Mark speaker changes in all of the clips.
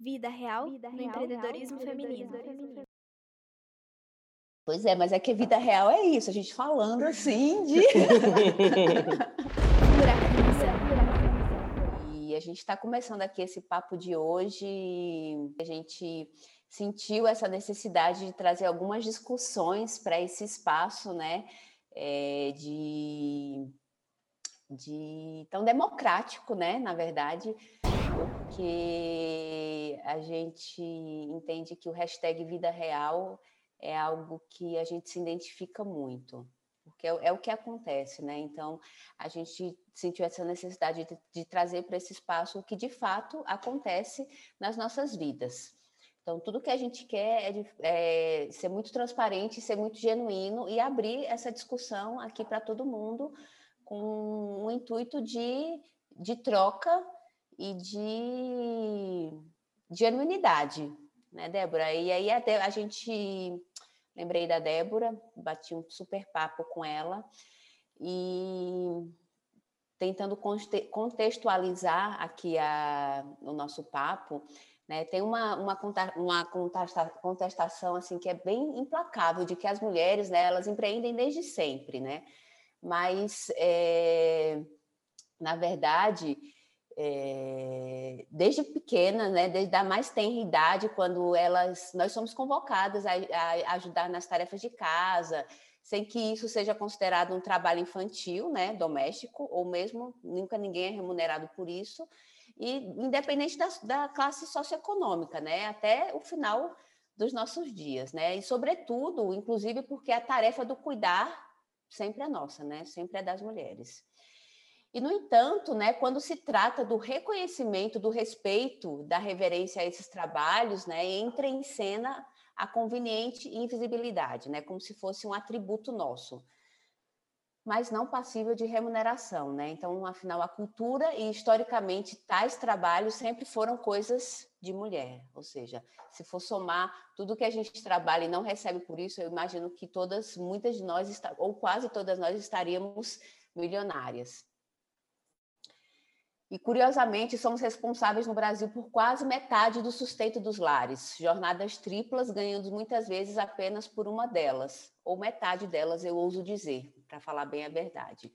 Speaker 1: Vida real Vida no real, empreendedorismo, real, feminino. feminino.
Speaker 2: Pois é, mas é que vida real é isso, a gente falando assim de. e a gente está começando aqui esse papo de hoje. A gente sentiu essa necessidade de trazer algumas discussões para esse espaço, né? É, de, de tão democrático, né? Na verdade, porque a gente entende que o hashtag Vida Real é algo que a gente se identifica muito, porque é, é o que acontece, né? Então, a gente sentiu essa necessidade de, de trazer para esse espaço o que de fato acontece nas nossas vidas. Então, tudo que a gente quer é, de, é ser muito transparente, ser muito genuíno e abrir essa discussão aqui para todo mundo com o intuito de, de troca e de, de genuinidade, né, Débora? E aí a, a gente lembrei da Débora, bati um super papo com ela e tentando contextualizar aqui a, o nosso papo, né, tem uma, uma, uma contestação assim que é bem implacável de que as mulheres, né, elas empreendem desde sempre, né? Mas é, na verdade é, desde pequena, né, desde a mais tenra idade, quando elas, nós somos convocadas a, a, ajudar nas tarefas de casa, sem que isso seja considerado um trabalho infantil, né, doméstico, ou mesmo nunca ninguém é remunerado por isso, e independente da, da classe socioeconômica, né, até o final dos nossos dias, né, e sobretudo, inclusive porque a tarefa do cuidar sempre é nossa, né, sempre é das mulheres. E, no entanto, né, quando se trata do reconhecimento, do respeito, da reverência a esses trabalhos, né, entra em cena a conveniente invisibilidade, né, como se fosse um atributo nosso, mas não passível de remuneração. Né? Então, afinal, a cultura e, historicamente, tais trabalhos sempre foram coisas de mulher, ou seja, se for somar tudo que a gente trabalha e não recebe por isso, eu imagino que todas, muitas de nós, ou quase todas nós, estaríamos milionárias. E, curiosamente, somos responsáveis no Brasil por quase metade do sustento dos lares, jornadas triplas, ganhando muitas vezes apenas por uma delas, ou metade delas, eu ouso dizer, para falar bem a verdade.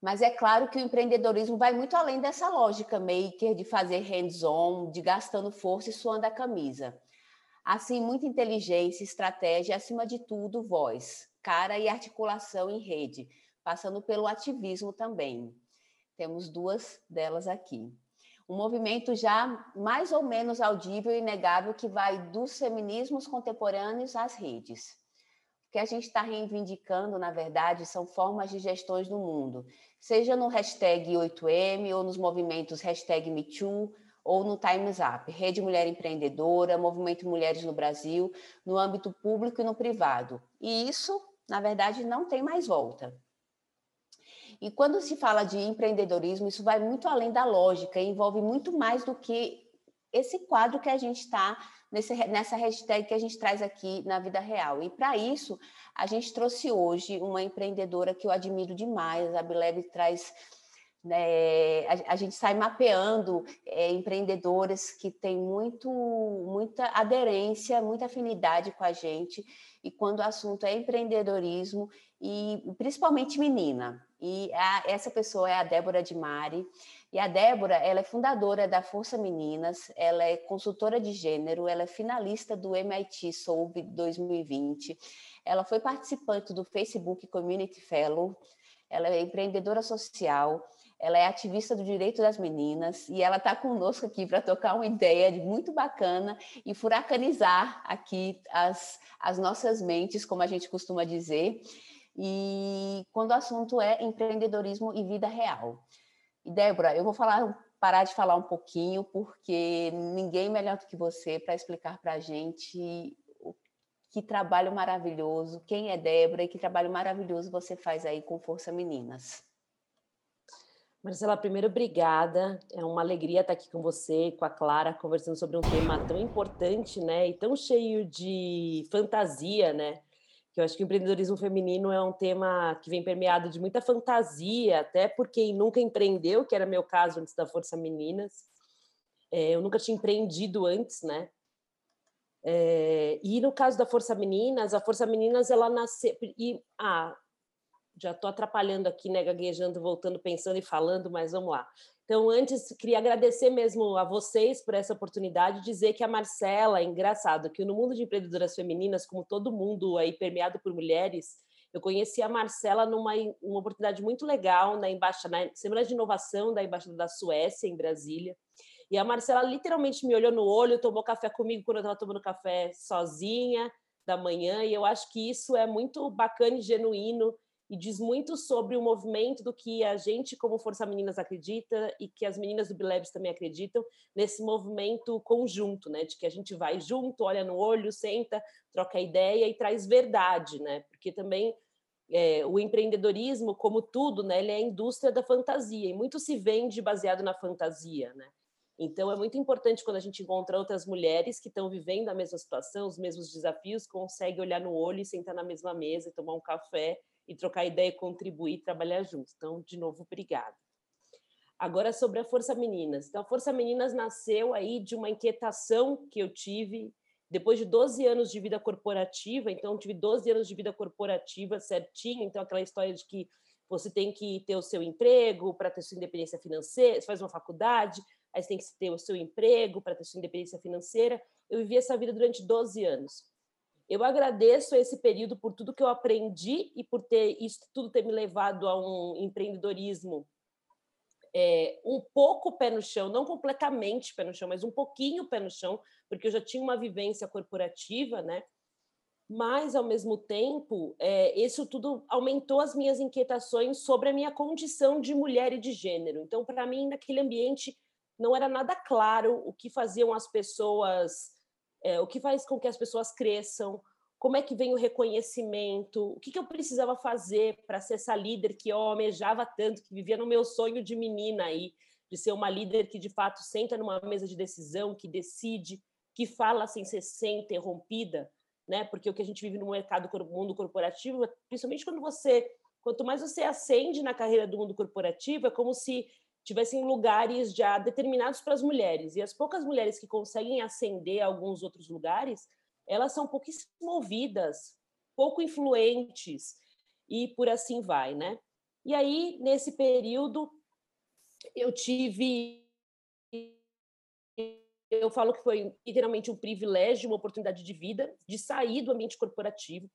Speaker 2: Mas é claro que o empreendedorismo vai muito além dessa lógica maker de fazer hands-on, de gastando força e suando a camisa. Assim, muita inteligência, estratégia acima de tudo, voz, cara e articulação em rede, passando pelo ativismo também. Temos duas delas aqui. Um movimento já mais ou menos audível e inegável que vai dos feminismos contemporâneos às redes. O que a gente está reivindicando, na verdade, são formas de gestões do mundo, seja no hashtag 8M ou nos movimentos hashtag MeToo ou no Times Up, Rede Mulher Empreendedora, Movimento Mulheres no Brasil, no âmbito público e no privado. E isso, na verdade, não tem mais volta. E quando se fala de empreendedorismo, isso vai muito além da lógica, envolve muito mais do que esse quadro que a gente está nessa hashtag que a gente traz aqui na vida real. E para isso, a gente trouxe hoje uma empreendedora que eu admiro demais, a Bileb traz né, a, a, gente sai mapeando é, que têm muito, muita aderência, muita afinidade com a gente, e quando o assunto é empreendedorismo, e principalmente menina. E a, essa pessoa é a Débora de Mari. E a Débora, ela é fundadora da Força Meninas, ela é consultora de gênero, ela é finalista do MIT Solve 2020. Ela foi participante do Facebook Community Fellow, ela é empreendedora social, ela é ativista do direito das meninas e ela está conosco aqui para tocar uma ideia muito bacana e furacanizar aqui as, as nossas mentes, como a gente costuma dizer e quando o assunto é empreendedorismo e vida real. E Débora, eu vou falar, parar de falar um pouquinho, porque ninguém melhor do que você para explicar para a gente que trabalho maravilhoso, quem é Débora e que trabalho maravilhoso você faz aí com Força Meninas.
Speaker 3: Marcela, primeiro, obrigada. É uma alegria estar aqui com você, com a Clara, conversando sobre um tema tão importante, né? E tão cheio de fantasia, né? Que eu acho que o empreendedorismo feminino é um tema que vem permeado de muita fantasia, até por quem nunca empreendeu, que era meu caso antes da Força Meninas. É, eu nunca tinha empreendido antes, né? É, e no caso da Força Meninas, a Força Meninas ela nasceu e ah, já estou atrapalhando aqui, né, gaguejando, voltando, pensando e falando, mas vamos lá. Então, antes, queria agradecer mesmo a vocês por essa oportunidade, dizer que a Marcela, engraçado, que no mundo de empreendedoras femininas, como todo mundo aí permeado por mulheres, eu conheci a Marcela numa uma oportunidade muito legal na embaixada, na Semana de Inovação da Embaixada da Suécia, em Brasília. E a Marcela literalmente me olhou no olho, tomou café comigo quando eu estava tomando café sozinha da manhã, e eu acho que isso é muito bacana e genuíno e diz muito sobre o movimento do que a gente, como Força Meninas, acredita e que as meninas do Bilebs também acreditam nesse movimento conjunto, né? De que a gente vai junto, olha no olho, senta, troca ideia e traz verdade, né? Porque também é, o empreendedorismo, como tudo, né? Ele é a indústria da fantasia e muito se vende baseado na fantasia, né? Então, é muito importante quando a gente encontra outras mulheres que estão vivendo a mesma situação, os mesmos desafios, consegue olhar no olho e sentar na mesma mesa tomar um café e trocar ideia, contribuir, trabalhar juntos. Então, de novo, obrigada. Agora, sobre a Força Meninas. Então, a Força Meninas nasceu aí de uma inquietação que eu tive depois de 12 anos de vida corporativa. Então, tive 12 anos de vida corporativa certinho. Então, aquela história de que você tem que ter o seu emprego para ter sua independência financeira, você faz uma faculdade, aí você tem que ter o seu emprego para ter sua independência financeira. Eu vivi essa vida durante 12 anos. Eu agradeço esse período por tudo que eu aprendi e por ter isso tudo ter me levado a um empreendedorismo é, um pouco pé no chão, não completamente pé no chão, mas um pouquinho pé no chão, porque eu já tinha uma vivência corporativa, né? Mas, ao mesmo tempo, é, isso tudo aumentou as minhas inquietações sobre a minha condição de mulher e de gênero. Então, para mim, naquele ambiente, não era nada claro o que faziam as pessoas, é, o que faz com que as pessoas cresçam, como é que vem o reconhecimento, o que, que eu precisava fazer para ser essa líder que eu almejava tanto, que vivia no meu sonho de menina aí, de ser uma líder que de fato senta numa mesa de decisão, que decide, que fala sem ser, ser interrompida, né? Porque o que a gente vive no mercado, no mundo corporativo, principalmente quando você, quanto mais você ascende na carreira do mundo corporativo, é como se tivessem lugares já determinados para as mulheres. E as poucas mulheres que conseguem ascender a alguns outros lugares, elas são pouquíssimo ouvidas, pouco influentes e por assim vai, né? E aí, nesse período, eu tive eu falo que foi literalmente um privilégio, uma oportunidade de vida, de sair do ambiente corporativo,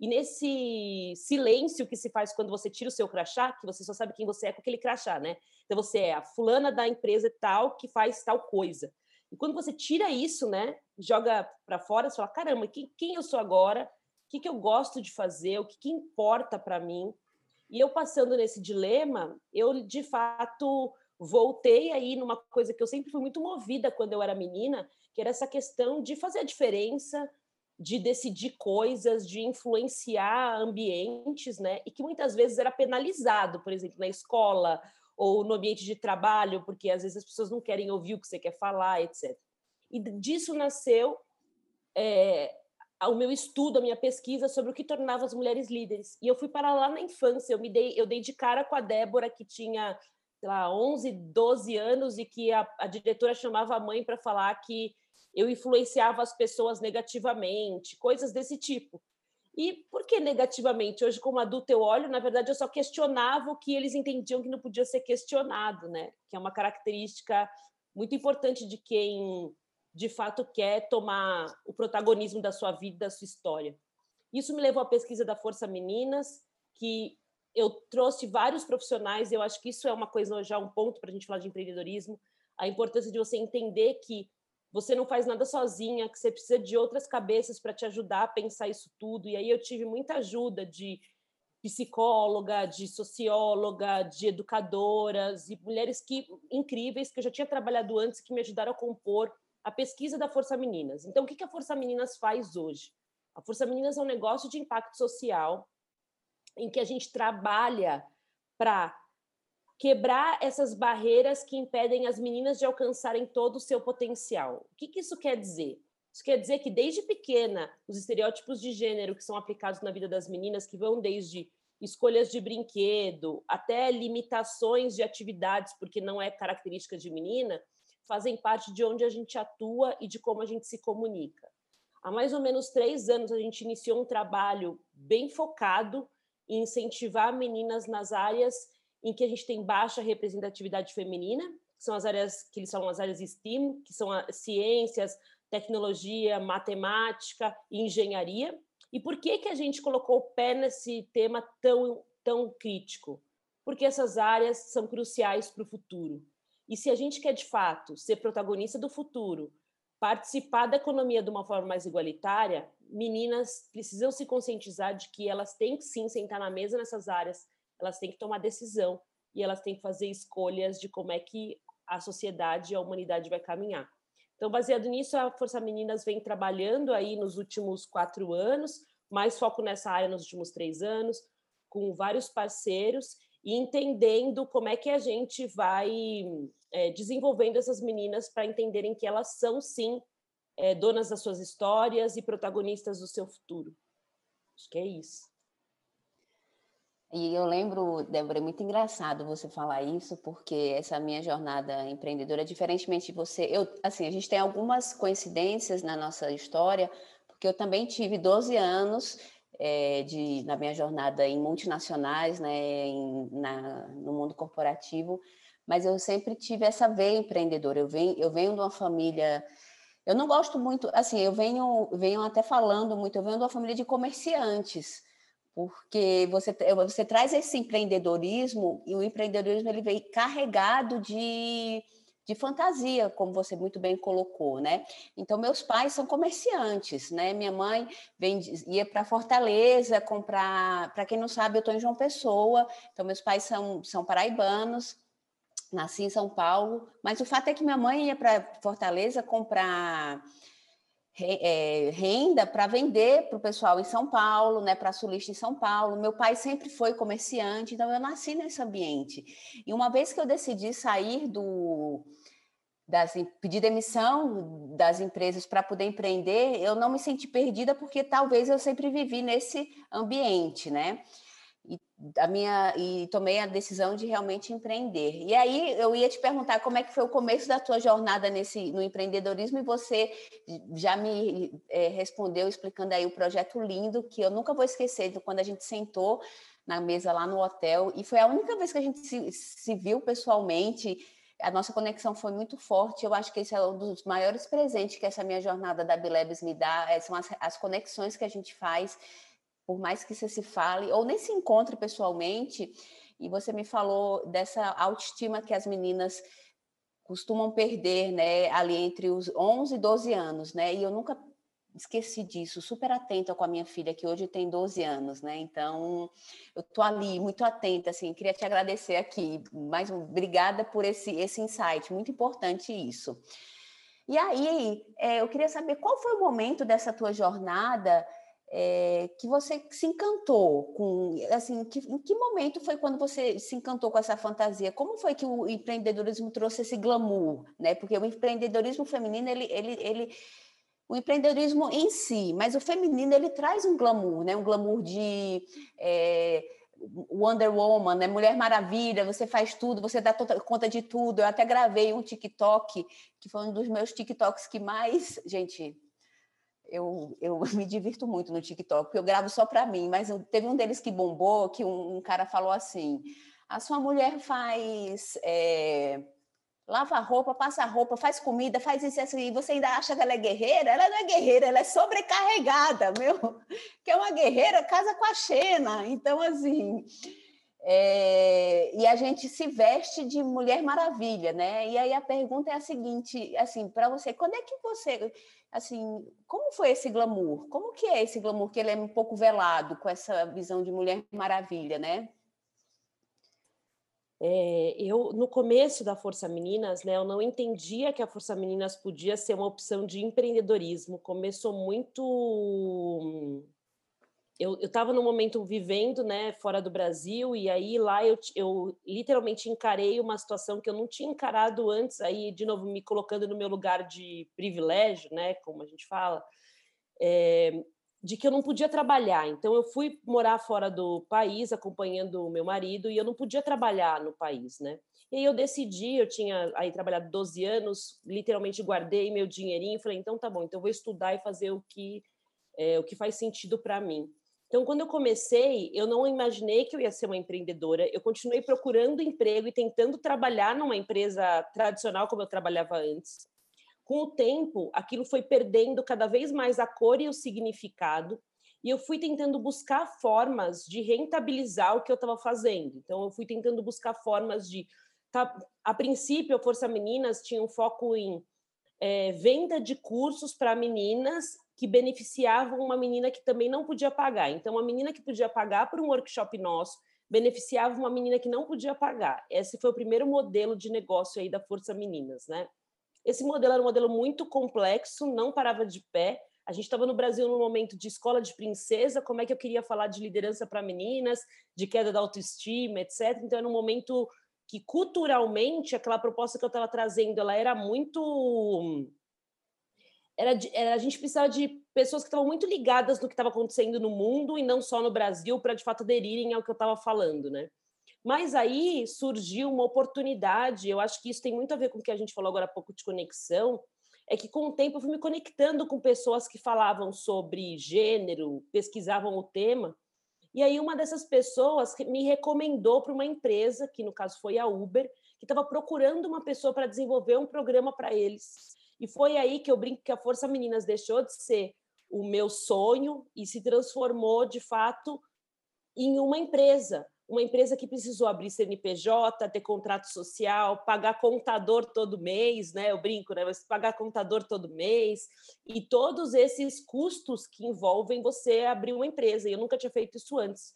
Speaker 3: e nesse silêncio que se faz quando você tira o seu crachá, que você só sabe quem você é com aquele crachá, né? Então você é a fulana da empresa tal que faz tal coisa. E quando você tira isso, né, joga para fora, você fala: caramba, quem, quem eu sou agora? O que, que eu gosto de fazer? O que, que importa para mim? E eu passando nesse dilema, eu de fato voltei aí numa coisa que eu sempre fui muito movida quando eu era menina, que era essa questão de fazer a diferença, de decidir coisas, de influenciar ambientes, né? E que muitas vezes era penalizado, por exemplo, na escola ou no ambiente de trabalho, porque às vezes as pessoas não querem ouvir o que você quer falar, etc. E disso nasceu é, o meu estudo, a minha pesquisa sobre o que tornava as mulheres líderes. E eu fui para lá na infância, eu me dei, eu dei de cara com a Débora, que tinha, sei lá, 11, 12 anos, e que a, a diretora chamava a mãe para falar que eu influenciava as pessoas negativamente, coisas desse tipo. E por que negativamente? Hoje, como adulto, eu olho, na verdade, eu só questionava o que eles entendiam que não podia ser questionado, né? Que é uma característica muito importante de quem, de fato, quer tomar o protagonismo da sua vida, da sua história. Isso me levou à pesquisa da Força Meninas, que eu trouxe vários profissionais, eu acho que isso é uma coisa, já um ponto para a gente falar de empreendedorismo, a importância de você entender que você não faz nada sozinha, que você precisa de outras cabeças para te ajudar a pensar isso tudo. E aí eu tive muita ajuda de psicóloga, de socióloga, de educadoras e mulheres que incríveis que eu já tinha trabalhado antes que me ajudaram a compor a pesquisa da Força Meninas. Então, o que a Força Meninas faz hoje? A Força Meninas é um negócio de impacto social em que a gente trabalha para quebrar essas barreiras que impedem as meninas de alcançarem todo o seu potencial. O que, que isso quer dizer? Isso quer dizer que desde pequena, os estereótipos de gênero que são aplicados na vida das meninas, que vão desde escolhas de brinquedo até limitações de atividades, porque não é característica de menina, fazem parte de onde a gente atua e de como a gente se comunica. Há mais ou menos três anos, a gente iniciou um trabalho bem focado em incentivar meninas nas áreas em que a gente tem baixa representatividade feminina, que são as áreas que são as áreas STEAM, que são as ciências, tecnologia, matemática e engenharia. E por que que a gente colocou o pé nesse tema tão tão crítico? Porque essas áreas são cruciais para o futuro. E se a gente quer de fato ser protagonista do futuro, participar da economia de uma forma mais igualitária, meninas precisam se conscientizar de que elas têm que sim sentar na mesa nessas áreas, elas têm que tomar decisão e elas têm que fazer escolhas de como é que a sociedade e a humanidade vai caminhar. Então, baseado nisso, a Força Meninas vem trabalhando aí nos últimos quatro anos, mais foco nessa área nos últimos três anos, com vários parceiros e entendendo como é que a gente vai é, desenvolvendo essas meninas para entenderem que elas são, sim, é, donas das suas histórias e protagonistas do seu futuro. Acho que é isso.
Speaker 2: E eu lembro, Débora, é muito engraçado você falar isso, porque essa minha jornada empreendedora, diferentemente de você, eu, assim, a gente tem algumas coincidências na nossa história, porque eu também tive 12 anos é, de, na minha jornada em multinacionais, né, em, na, no mundo corporativo, mas eu sempre tive essa veia empreendedora. Eu venho, eu venho de uma família. Eu não gosto muito, assim, eu venho, venho até falando muito, eu venho de uma família de comerciantes porque você, você traz esse empreendedorismo e o empreendedorismo ele vem carregado de, de fantasia, como você muito bem colocou, né? Então meus pais são comerciantes, né? Minha mãe vem, ia para Fortaleza comprar, para quem não sabe, eu estou em João Pessoa, então meus pais são, são paraibanos, nasci em São Paulo, mas o fato é que minha mãe ia para Fortaleza comprar renda para vender para o pessoal em São Paulo, né, para sulista em São Paulo. Meu pai sempre foi comerciante, então eu nasci nesse ambiente. E uma vez que eu decidi sair do das, pedir demissão das empresas para poder empreender, eu não me senti perdida porque talvez eu sempre vivi nesse ambiente, né? E, a minha, e tomei a decisão de realmente empreender. E aí eu ia te perguntar como é que foi o começo da tua jornada nesse, no empreendedorismo e você já me é, respondeu explicando aí o projeto lindo que eu nunca vou esquecer de quando a gente sentou na mesa lá no hotel e foi a única vez que a gente se, se viu pessoalmente a nossa conexão foi muito forte. Eu acho que esse é um dos maiores presentes que essa minha jornada da Bilebs me dá, é, são as, as conexões que a gente faz por mais que você se fale ou nem se encontre pessoalmente, e você me falou dessa autoestima que as meninas costumam perder, né, ali entre os 11 e 12 anos, né? E eu nunca esqueci disso, super atenta com a minha filha que hoje tem 12 anos, né? Então, eu tô ali muito atenta assim, queria te agradecer aqui, mais um, obrigada por esse esse insight, muito importante isso. E aí, é, eu queria saber qual foi o momento dessa tua jornada é, que você se encantou com, assim, que, em que momento foi quando você se encantou com essa fantasia? Como foi que o empreendedorismo trouxe esse glamour, né? Porque o empreendedorismo feminino, ele, ele, ele o empreendedorismo em si, mas o feminino ele traz um glamour, né? Um glamour de é, Wonder Woman, né? Mulher Maravilha, você faz tudo, você dá conta de tudo. Eu até gravei um TikTok, que foi um dos meus TikToks que mais, gente, eu, eu me divirto muito no TikTok, porque eu gravo só para mim, mas eu, teve um deles que bombou, que um, um, cara falou assim, a sua mulher faz... É, lava roupa, passa roupa, faz comida, faz isso, isso, e você ainda acha que ela é guerreira? Ela não é guerreira, ela é sobrecarregada, meu. Que é uma guerreira, casa com a Xena. Então, assim, é, e a gente se veste de Mulher Maravilha, né? E aí a pergunta é a seguinte, assim, para você, quando é que você assim, como foi esse glamour? Como que é esse glamour que ele é um pouco velado com essa visão de Mulher Maravilha, né?
Speaker 3: É, eu no começo da Força Meninas, né, eu não entendia que a Força Meninas podia ser uma opção de empreendedorismo. Começou muito eu estava no momento vivendo né, fora do Brasil, e aí lá eu, eu literalmente encarei uma situação que eu não tinha encarado antes, aí de novo me colocando no meu lugar de privilégio, né, como a gente fala, é, de que eu não podia trabalhar. Então eu fui morar fora do país acompanhando o meu marido e eu não podia trabalhar no país, né? E aí eu decidi, eu tinha aí trabalhado 12 anos, literalmente guardei meu dinheirinho, falei, então tá bom, então eu vou estudar e fazer o que é, o que faz sentido para mim. Então, quando eu comecei, eu não imaginei que eu ia ser uma empreendedora. Eu continuei procurando emprego e tentando trabalhar numa empresa tradicional como eu trabalhava antes. Com o tempo, aquilo foi perdendo cada vez mais a cor e o significado, e eu fui tentando buscar formas de rentabilizar o que eu estava fazendo. Então, eu fui tentando buscar formas de. Tá, a princípio, a Força Meninas tinha um foco em é, venda de cursos para meninas que beneficiavam uma menina que também não podia pagar. Então, uma menina que podia pagar por um workshop nosso beneficiava uma menina que não podia pagar. Esse foi o primeiro modelo de negócio aí da Força Meninas, né? Esse modelo era um modelo muito complexo, não parava de pé. A gente estava no Brasil no momento de escola de princesa, como é que eu queria falar de liderança para meninas, de queda da autoestima, etc. Então era um momento que culturalmente aquela proposta que eu estava trazendo, ela era muito era, era, a gente precisava de pessoas que estavam muito ligadas no que estava acontecendo no mundo e não só no Brasil para de fato aderirem ao que eu estava falando, né? Mas aí surgiu uma oportunidade, eu acho que isso tem muito a ver com o que a gente falou agora há pouco de conexão, é que com o tempo eu fui me conectando com pessoas que falavam sobre gênero, pesquisavam o tema, e aí uma dessas pessoas me recomendou para uma empresa, que no caso foi a Uber, que estava procurando uma pessoa para desenvolver um programa para eles. E foi aí que eu brinco que a Força Meninas deixou de ser o meu sonho e se transformou, de fato, em uma empresa. Uma empresa que precisou abrir CNPJ, ter contrato social, pagar contador todo mês, né? Eu brinco, né? Você pagar contador todo mês e todos esses custos que envolvem você abrir uma empresa. E eu nunca tinha feito isso antes.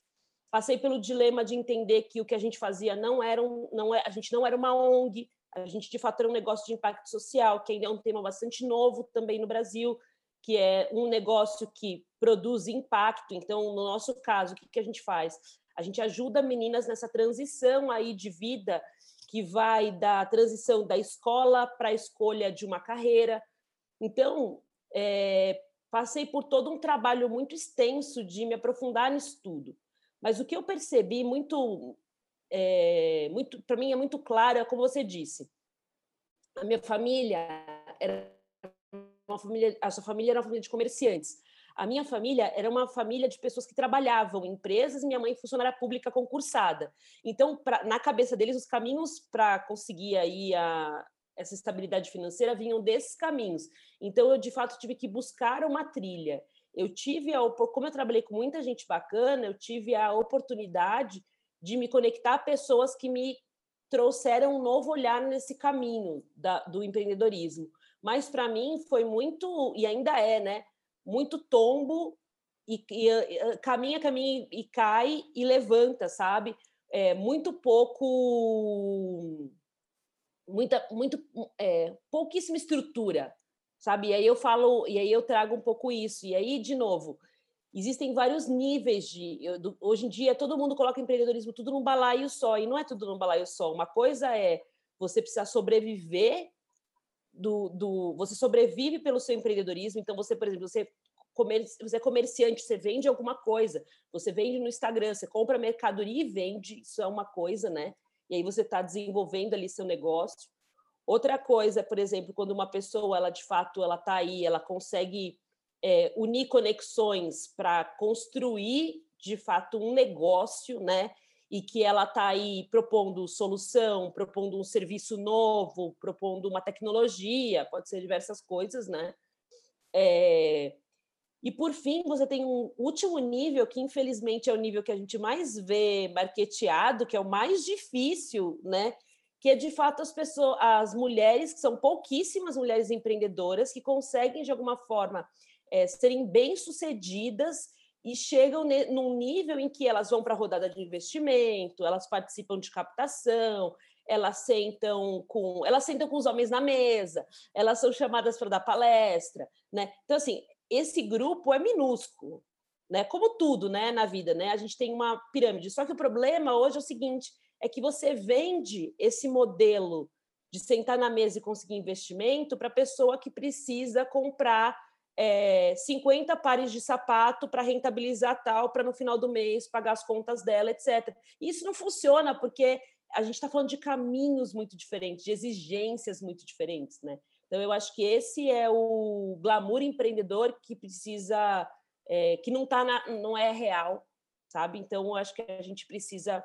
Speaker 3: Passei pelo dilema de entender que o que a gente fazia não era um, não é, a gente não era uma ONG, a gente, de fato, era um negócio de impacto social, que ainda é um tema bastante novo também no Brasil, que é um negócio que produz impacto. Então, no nosso caso, o que, que a gente faz? A gente ajuda meninas nessa transição aí de vida que vai da transição da escola para a escolha de uma carreira. Então, é, passei por todo um trabalho muito extenso de me aprofundar nisso tudo. Mas o que eu percebi muito é, muito para mim é muito claro, é como você disse. A minha família era uma família, a sua família era uma família de comerciantes. A minha família era uma família de pessoas que trabalhavam em empresas, minha mãe funcionária pública concursada. Então, pra, na cabeça deles, os caminhos para conseguir aí a, essa estabilidade financeira vinham desses caminhos. Então, eu de fato tive que buscar uma trilha. Eu tive, a, como eu trabalhei com muita gente bacana, eu tive a oportunidade de me conectar a pessoas que me trouxeram um novo olhar nesse caminho da, do empreendedorismo. Mas para mim foi muito, e ainda é, né? Muito tombo e, e, caminha, caminha e cai e levanta, sabe? É, muito pouco, muita, muito, é, pouquíssima estrutura, sabe? E aí eu falo, e aí eu trago um pouco isso. E aí, de novo, existem vários níveis de. Eu, hoje em dia, todo mundo coloca empreendedorismo tudo num balaio só, e não é tudo num balaio só. Uma coisa é você precisar sobreviver do, do. Você sobrevive pelo seu empreendedorismo, então você, por exemplo, você. Você é comerciante, você vende alguma coisa, você vende no Instagram, você compra mercadoria e vende, isso é uma coisa, né? E aí você está desenvolvendo ali seu negócio. Outra coisa, por exemplo, quando uma pessoa, ela de fato, ela está aí, ela consegue é, unir conexões para construir de fato um negócio, né? E que ela está aí propondo solução, propondo um serviço novo, propondo uma tecnologia, pode ser diversas coisas, né? É... E por fim, você tem um último nível que infelizmente é o nível que a gente mais vê marketeado, que é o mais difícil, né? Que é de fato as pessoas, as mulheres, que são pouquíssimas mulheres empreendedoras que conseguem de alguma forma é, serem bem-sucedidas e chegam num nível em que elas vão para a rodada de investimento, elas participam de captação, elas sentam com elas sentam com os homens na mesa, elas são chamadas para dar palestra, né? Então assim, esse grupo é minúsculo, né? Como tudo, né, na vida, né? A gente tem uma pirâmide. Só que o problema hoje é o seguinte, é que você vende esse modelo de sentar na mesa e conseguir investimento para a pessoa que precisa comprar é, 50 pares de sapato para rentabilizar tal, para no final do mês pagar as contas dela, etc. Isso não funciona, porque a gente está falando de caminhos muito diferentes, de exigências muito diferentes, né? Então, eu acho que esse é o glamour empreendedor que precisa, é, que não tá na, não é real, sabe? Então, eu acho que a gente precisa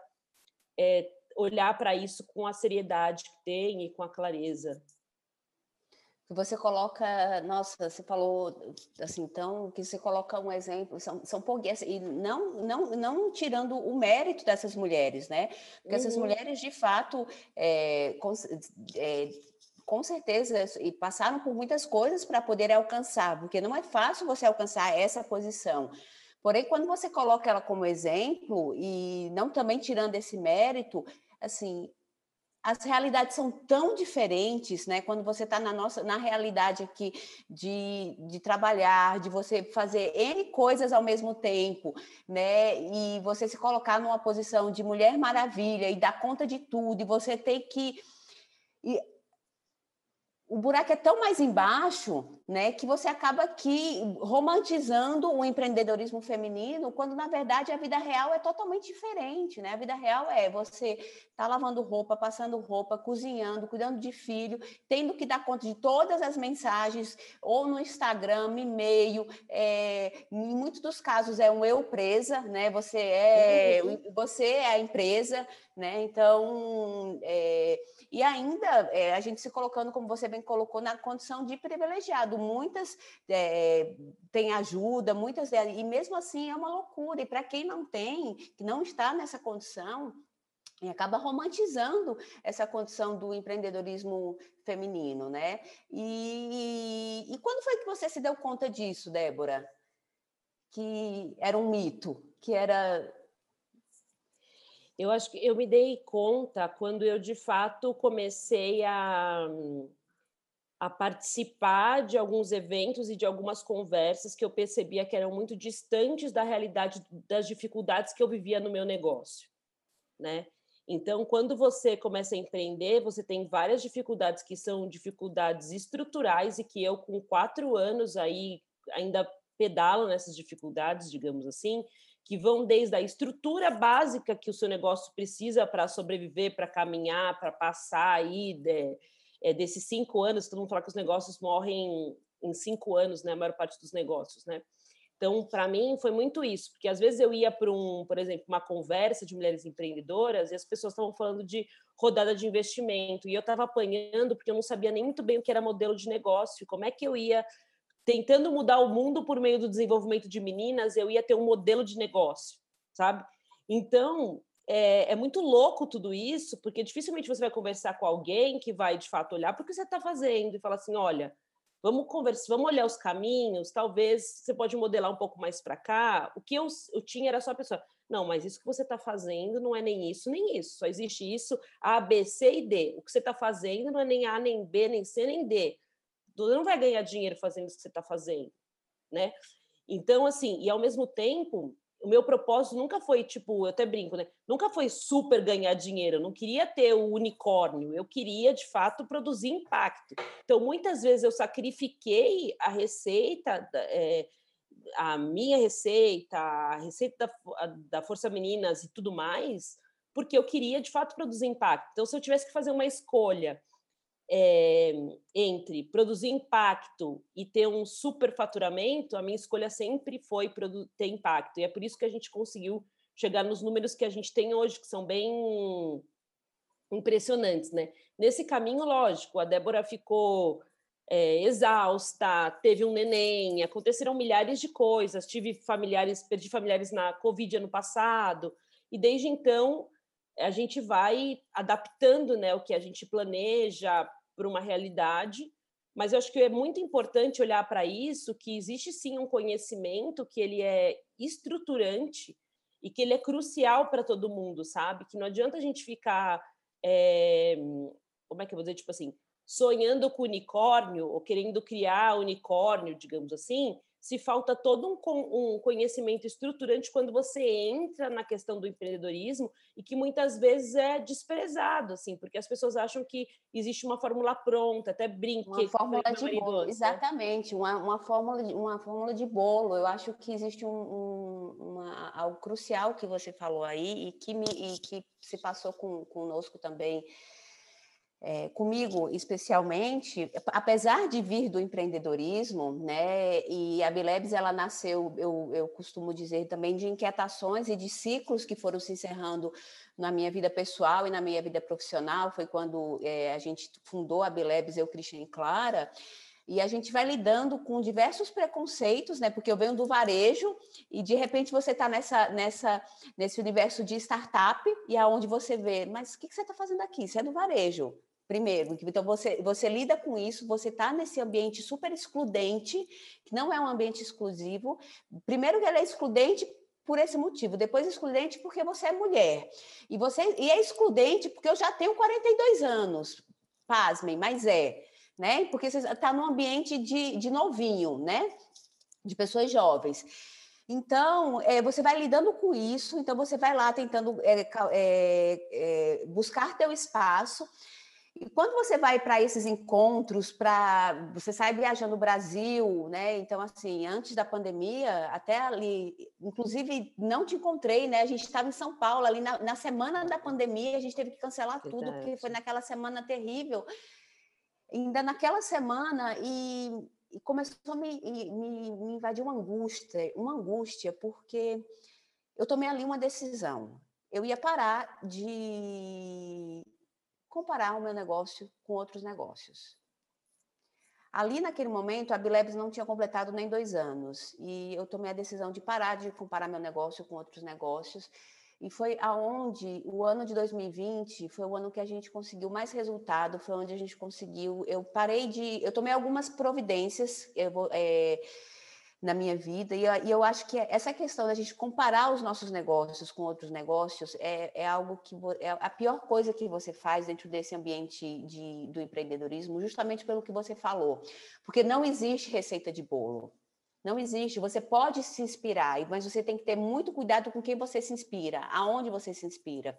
Speaker 3: é, olhar para isso com a seriedade que tem e com a clareza.
Speaker 2: Você coloca, nossa, você falou assim, então, que você coloca um exemplo, são, são pouquinhas, e não, não, não tirando o mérito dessas mulheres, né? Porque uhum. essas mulheres, de fato, é, com, é, com certeza, e passaram por muitas coisas para poder alcançar, porque não é fácil você alcançar essa posição. Porém, quando você coloca ela como exemplo, e não também tirando esse mérito, assim, as realidades são tão diferentes, né? Quando você está na nossa, na realidade aqui de, de trabalhar, de você fazer N coisas ao mesmo tempo, né? E você se colocar numa posição de mulher maravilha e dar conta de tudo, e você ter que. E o buraco é tão mais embaixo, né, que você acaba aqui romantizando o empreendedorismo feminino, quando na verdade a vida real é totalmente diferente, né? A vida real é você tá lavando roupa, passando roupa, cozinhando, cuidando de filho, tendo que dar conta de todas as mensagens, ou no Instagram, e-mail, é, em muitos dos casos é um eu presa, né? Você é, uhum. você é a empresa, né? Então, é, e ainda é, a gente se colocando, como você bem colocou, na condição de privilegiado. Muitas é, têm ajuda, muitas e mesmo assim é uma loucura. E para quem não tem, que não está nessa condição, e acaba romantizando essa condição do empreendedorismo feminino, né? E, e quando foi que você se deu conta disso, Débora? Que era um mito, que era
Speaker 3: eu acho que eu me dei conta quando eu de fato comecei a, a participar de alguns eventos e de algumas conversas que eu percebia que eram muito distantes da realidade das dificuldades que eu vivia no meu negócio, né? Então, quando você começa a empreender, você tem várias dificuldades que são dificuldades estruturais e que eu, com quatro anos aí, ainda pedalo nessas dificuldades, digamos assim, que vão desde a estrutura básica que o seu negócio precisa para sobreviver, para caminhar, para passar aí de, é, desses cinco anos, todo mundo fala que os negócios morrem em cinco anos, né, a maior parte dos negócios, né? Então, para mim, foi muito isso, porque às vezes eu ia para um, por exemplo, uma conversa de mulheres empreendedoras e as pessoas estavam falando de rodada de investimento e eu estava apanhando porque eu não sabia nem muito bem o que era modelo de negócio, como é que eu ia tentando mudar o mundo por meio do desenvolvimento de meninas, eu ia ter um modelo de negócio, sabe? Então, é, é, muito louco tudo isso, porque dificilmente você vai conversar com alguém que vai, de fato, olhar para o que você está fazendo e falar assim, olha, vamos conversar, vamos olhar os caminhos, talvez você pode modelar um pouco mais para cá. O que eu, eu tinha era só a pessoa, não, mas isso que você está fazendo não é nem isso, nem isso, só existe isso, A, B, C e D. O que você está fazendo não é nem A, nem B, nem C, nem D você não vai ganhar dinheiro fazendo isso que você está fazendo, né? Então, assim, e ao mesmo tempo, o meu propósito nunca foi, tipo, eu até brinco, né? Nunca foi super ganhar dinheiro, eu não queria ter o unicórnio, eu queria, de fato, produzir impacto. Então, muitas vezes eu sacrifiquei a receita, é, a minha receita, a receita da, da Força Meninas e tudo mais, porque eu queria, de fato, produzir impacto. Então, se eu tivesse que fazer uma escolha é, entre produzir impacto e ter um superfaturamento, a minha escolha sempre foi ter impacto. E é por isso que a gente conseguiu chegar nos números que a gente tem hoje, que são bem impressionantes, né? Nesse caminho, lógico, a Débora ficou é, exausta, teve um neném, aconteceram milhares de coisas, tive familiares, perdi familiares na Covid ano passado, e desde então a gente vai adaptando né, o que a gente planeja para uma realidade, mas eu acho que é muito importante olhar para isso, que existe sim um conhecimento que ele é estruturante e que ele é crucial para todo mundo, sabe? Que não adianta a gente ficar, é, como é que eu vou dizer, tipo assim, sonhando com unicórnio ou querendo criar unicórnio, digamos assim, se falta todo um, um, conhecimento estruturante quando você entra na questão do empreendedorismo e que muitas vezes é desprezado, assim, porque as pessoas acham que existe uma fórmula pronta, até brinque.
Speaker 2: Uma fórmula de bolo, né? exatamente, uma, uma, fórmula, de, uma fórmula de bolo. Eu acho que existe um, um, uma, algo crucial que você falou aí e que, me, e que se passou com, conosco também é, comigo especialmente, apesar de vir do empreendedorismo, né, e a Bilebs ela nasceu, eu, eu costumo dizer também, de inquietações e de ciclos que foram se encerrando na minha vida pessoal e na minha vida profissional, foi quando é, a gente fundou a Bilebs, eu, Cristian e Clara, e a gente vai lidando com diversos preconceitos, né? Porque eu venho do varejo e de repente você está nessa, nessa, nesse universo de startup e aonde você vê, mas o que, que você está fazendo aqui? Você é do varejo, Primeiro, então você, você lida com isso, você está nesse ambiente super excludente, que não é um ambiente exclusivo. Primeiro que ele é excludente por esse motivo, depois excludente porque você é mulher. E você e é excludente porque eu já tenho 42 anos. Pasmem, mas é, né? Porque você está num ambiente de, de novinho, né? De pessoas jovens. Então, é, você vai lidando com isso, então você vai lá tentando é, é, buscar teu espaço. E quando você vai para esses encontros, para você sai viajando no Brasil, né? Então, assim, antes da pandemia, até ali, inclusive não te encontrei, né? A gente estava em São Paulo, ali na, na, semana da pandemia, a gente teve que cancelar Verdade. tudo, porque foi naquela semana terrível. Ainda naquela semana, e, e começou a me, me, me invadir uma angústia, uma angústia, porque eu tomei ali uma decisão. Eu ia parar de comparar o meu negócio com outros negócios. Ali, naquele momento, a Bilebs não tinha completado nem dois anos e eu tomei a decisão de parar de comparar meu negócio com outros negócios. E foi aonde o ano de 2020 foi o ano que a gente conseguiu mais resultado, foi onde a gente conseguiu. Eu parei de. Eu tomei algumas providências. Eu vou, é, na minha vida. E, e, eu acho que essa questão da gente comparar os nossos negócios com outros negócios é, é algo que é a pior coisa que você faz dentro desse ambiente de, do empreendedorismo, justamente pelo que você falou. Porque não existe receita de bolo. Não existe. Você pode se inspirar, mas você tem que ter muito cuidado com quem você se inspira, aonde você se inspira.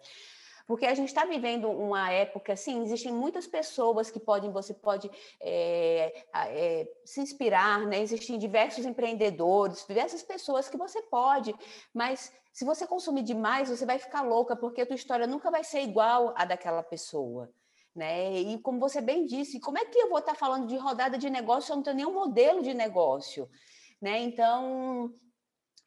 Speaker 2: Porque a gente está vivendo uma época, assim, existem muitas pessoas que podem, você pode é, é, se inspirar, né? Existem diversos empreendedores, diversas pessoas que você pode, mas se você consumir demais, você vai ficar louca, porque a tua história nunca vai ser igual à daquela pessoa. Né? E como você bem disse, como é que eu vou estar tá falando de rodada de negócio se eu não tenho nenhum modelo de negócio? Né? Então,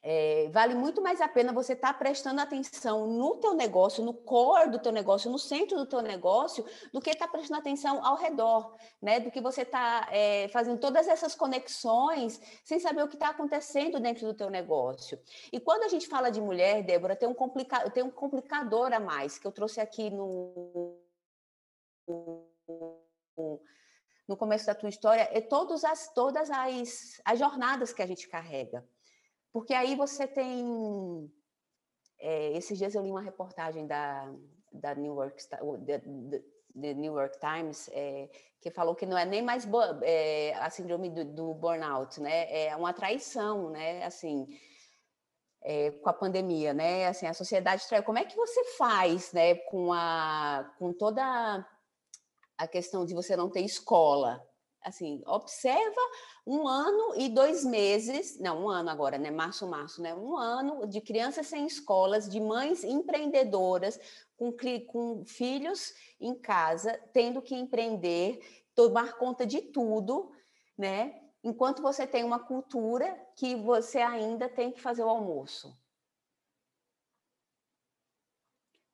Speaker 2: é, vale muito mais a pena você estar tá prestando atenção no teu negócio, no core do teu negócio, no centro do teu negócio, do que estar tá prestando atenção ao redor, né? Do que você está é, fazendo todas essas conexões sem saber o que está acontecendo dentro do teu negócio. E quando a gente fala de mulher, Débora, tem um, complica tem um complicador a mais que eu trouxe aqui no no começo da tua história, é todas as, todas as, as jornadas que a gente carrega. Porque aí você tem. É, esses dias eu li uma reportagem da, da New York, the New York Times, é, que falou que não é nem mais é, a síndrome do, do, burnout, né? É uma traição, né? Assim, é, com a pandemia, né? Assim, a sociedade trai. Como é que você faz, né? Com a, com toda a questão de você não ter escola, assim, observa um ano e dois meses, não, um ano agora, né? Março, março, né? Um ano de crianças sem escolas, de mães empreendedoras, com, com filhos em casa, tendo que empreender, tomar conta de tudo, né? Enquanto você tem uma cultura que você ainda tem que fazer o almoço.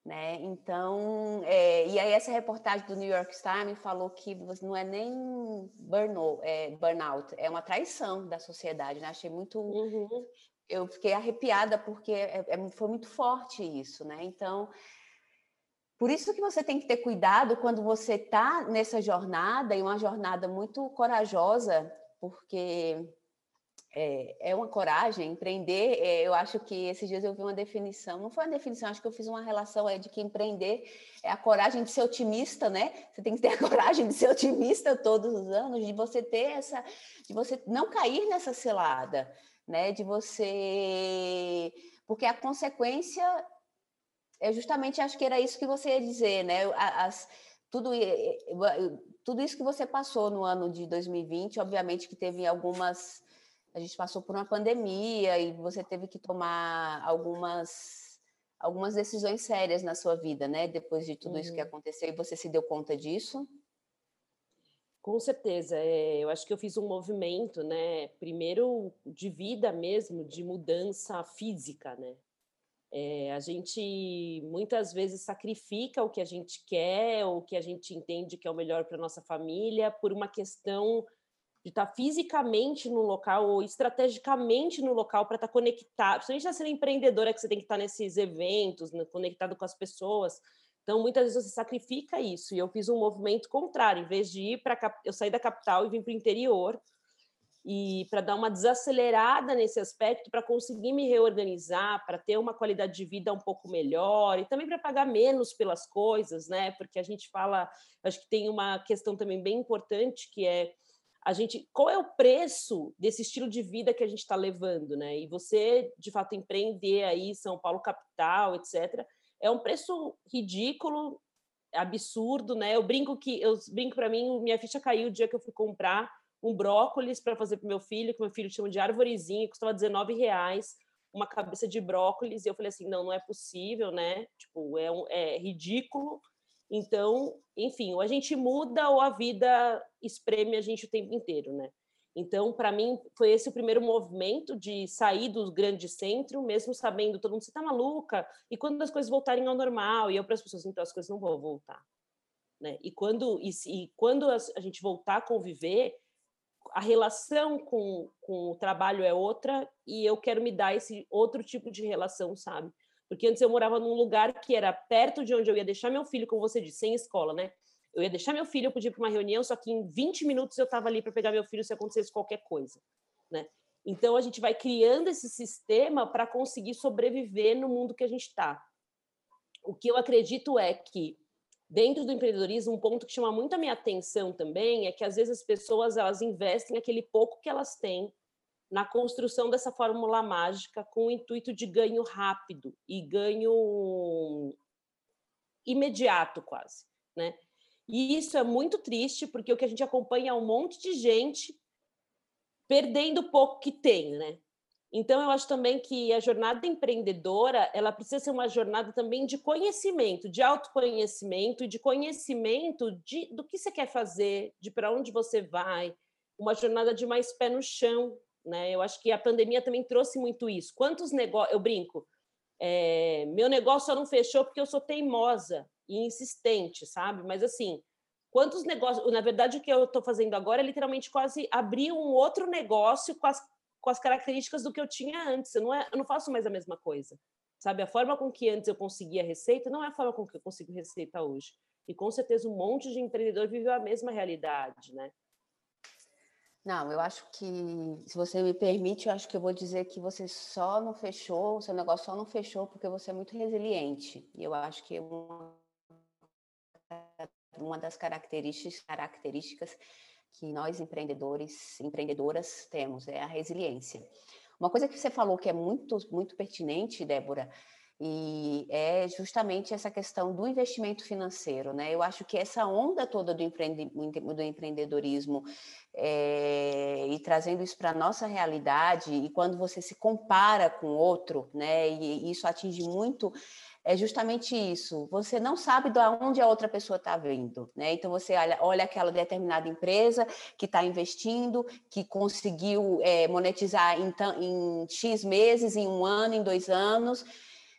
Speaker 2: Né? Então, é, e aí essa reportagem do New York Times falou que não é nem burnout, é, burnout, é uma traição da sociedade, né? Achei muito... Uhum. Eu fiquei arrepiada porque é, é, foi muito forte isso, né? Então, por isso que você tem que ter cuidado quando você está nessa jornada, e uma jornada muito corajosa, porque é, é uma coragem, empreender. É, eu acho que esses dias eu vi uma definição, não foi uma definição, acho que eu fiz uma relação é, de que empreender é a coragem de ser otimista, né? Você tem que ter a coragem de ser otimista todos os anos, de você ter essa, de você não cair nessa cilada, né? De você, porque a consequência é justamente, acho que era isso que você ia dizer, né? As, tudo, tudo isso que você passou no ano de 2020, obviamente que teve algumas a gente passou por uma pandemia e você teve que tomar algumas algumas decisões sérias na sua vida, né? Depois de tudo uhum. isso que uhum. aconteceu, e você se deu conta disso?
Speaker 3: Com certeza, é, eu acho que eu fiz um movimento, né? Primeiro de vida mesmo, de mudança física, né? É, a gente muitas vezes sacrifica o que a gente quer, ou o que a gente entende que é o melhor para nossa família, por uma questão de estar tá fisicamente no local ou estrategicamente no local para estar tá conectado. Principalmente ser empreendedora, que você tem que estar tá nesses eventos, né, conectado com as pessoas. Então, muitas vezes você sacrifica isso. E eu fiz um movimento contrário. Em vez de ir para. Eu saí da capital e vim para o interior. E para dar uma desacelerada nesse aspecto, para conseguir me reorganizar, para ter uma qualidade de vida um pouco melhor e também para pagar menos pelas coisas, né? Porque a gente fala, acho que tem uma questão também bem importante que é a gente qual é o preço desse estilo de vida que a gente está levando, né? E você, de fato, empreender aí São Paulo capital, etc., é um preço ridículo, absurdo, né? Eu brinco que eu brinco para mim, minha ficha caiu o dia que eu fui comprar um brócolis para fazer para meu filho, que meu filho chama de arvorezinha, custava 19 reais uma cabeça de brócolis, e eu falei assim, não, não é possível, né? Tipo, é, um, é ridículo então, enfim, ou a gente muda ou a vida espreme a gente o tempo inteiro, né? Então, para mim, foi esse o primeiro movimento de sair do grande centro, mesmo sabendo todo mundo, você tá maluca? E quando as coisas voltarem ao normal? E eu para as pessoas, então as coisas não vão voltar. Né? E quando, e, e quando a gente voltar a conviver, a relação com, com o trabalho é outra e eu quero me dar esse outro tipo de relação, sabe? Porque antes eu morava num lugar que era perto de onde eu ia deixar meu filho, como você disse, sem escola, né? Eu ia deixar meu filho, eu podia ir para uma reunião, só que em 20 minutos eu estava ali para pegar meu filho se acontecesse qualquer coisa, né? Então a gente vai criando esse sistema para conseguir sobreviver no mundo que a gente está. O que eu acredito é que dentro do empreendedorismo um ponto que chama muito a minha atenção também é que às vezes as pessoas elas investem aquele pouco que elas têm na construção dessa fórmula mágica com o intuito de ganho rápido e ganho imediato quase, né? E isso é muito triste porque o que a gente acompanha é um monte de gente perdendo o pouco que tem, né? Então eu acho também que a jornada empreendedora, ela precisa ser uma jornada também de conhecimento, de autoconhecimento de conhecimento de, do que você quer fazer, de para onde você vai, uma jornada de mais pé no chão, né? Eu acho que a pandemia também trouxe muito isso. Quantos negócios. Eu brinco, é, meu negócio só não fechou porque eu sou teimosa e insistente, sabe? Mas assim, quantos negócios. Na verdade, o que eu estou fazendo agora é literalmente quase abrir um outro negócio com as, com as características do que eu tinha antes. Eu não, é, eu não faço mais a mesma coisa. Sabe? A forma com que antes eu conseguia receita não é a forma com que eu consigo receita hoje. E com certeza um monte de empreendedor viveu a mesma realidade, né?
Speaker 2: Não, eu acho que, se você me permite, eu acho que eu vou dizer que você só não fechou, o seu negócio só não fechou porque você é muito resiliente. E eu acho que uma, uma das características, características que nós empreendedores, empreendedoras temos é a resiliência. Uma coisa que você falou que é muito, muito pertinente, Débora, e é justamente essa questão do investimento financeiro, né? Eu acho que essa onda toda do, empreende, do empreendedorismo é, e trazendo isso para a nossa realidade, e quando você se compara com outro, né? E isso atinge muito é justamente isso. Você não sabe de onde a outra pessoa está vindo, né? Então você olha, olha aquela determinada empresa que está investindo, que conseguiu é, monetizar em, em X meses, em um ano, em dois anos,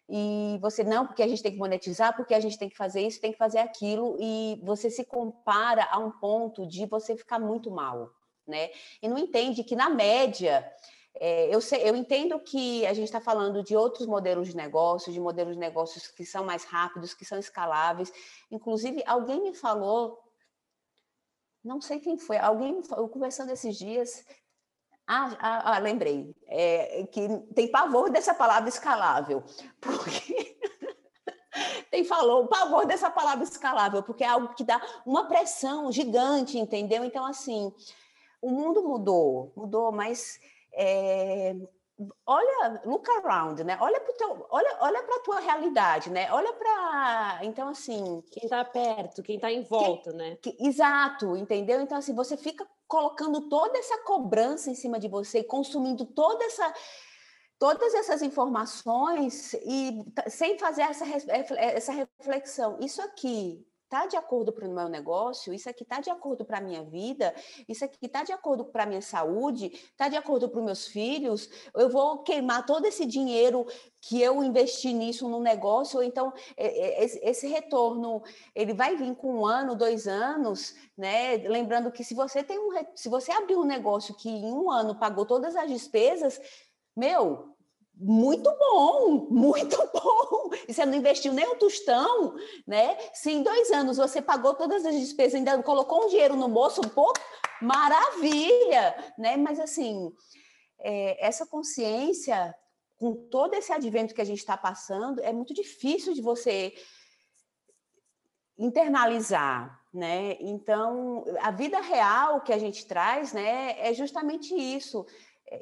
Speaker 2: e você não, porque a gente tem que monetizar, porque a gente tem que fazer isso, tem que fazer aquilo, e você se compara a um ponto de você ficar muito mal, né? E não entende que, na média, é, eu, sei, eu entendo que a gente está falando de outros modelos de negócios, de modelos de negócios que são mais rápidos, que são escaláveis. Inclusive, alguém me falou, não sei quem foi, alguém, eu conversando esses dias, ah, ah, ah lembrei. É, que tem pavor dessa palavra escalável, porque tem falou pavor dessa palavra escalável, porque é algo que dá uma pressão gigante, entendeu? Então, assim, o mundo mudou, mudou, mas é, olha, look around, né? Olha para teu, olha, olha para a tua realidade, né? Olha para, então assim,
Speaker 3: quem está perto, quem está em volta,
Speaker 2: quem,
Speaker 3: né?
Speaker 2: Que, exato, entendeu? Então assim, você fica colocando toda essa cobrança em cima de você, consumindo toda essa todas essas informações e sem fazer essa, essa reflexão. Isso aqui está de acordo para o meu negócio, isso aqui está de acordo para a minha vida, isso aqui está de acordo para a minha saúde, está de acordo para os meus filhos, eu vou queimar todo esse dinheiro que eu investi nisso no negócio, então esse retorno ele vai vir com um ano, dois anos, né? Lembrando que se você tem um se você abrir um negócio que em um ano pagou todas as despesas, meu, muito bom, muito bom. E você não investiu nem um tostão, né? Se em dois anos você pagou todas as despesas, ainda colocou um dinheiro no bolso, pô, maravilha, né? Mas assim, é, essa consciência, com todo esse advento que a gente está passando, é muito difícil de você internalizar, né? Então, a vida real que a gente traz, né, é justamente isso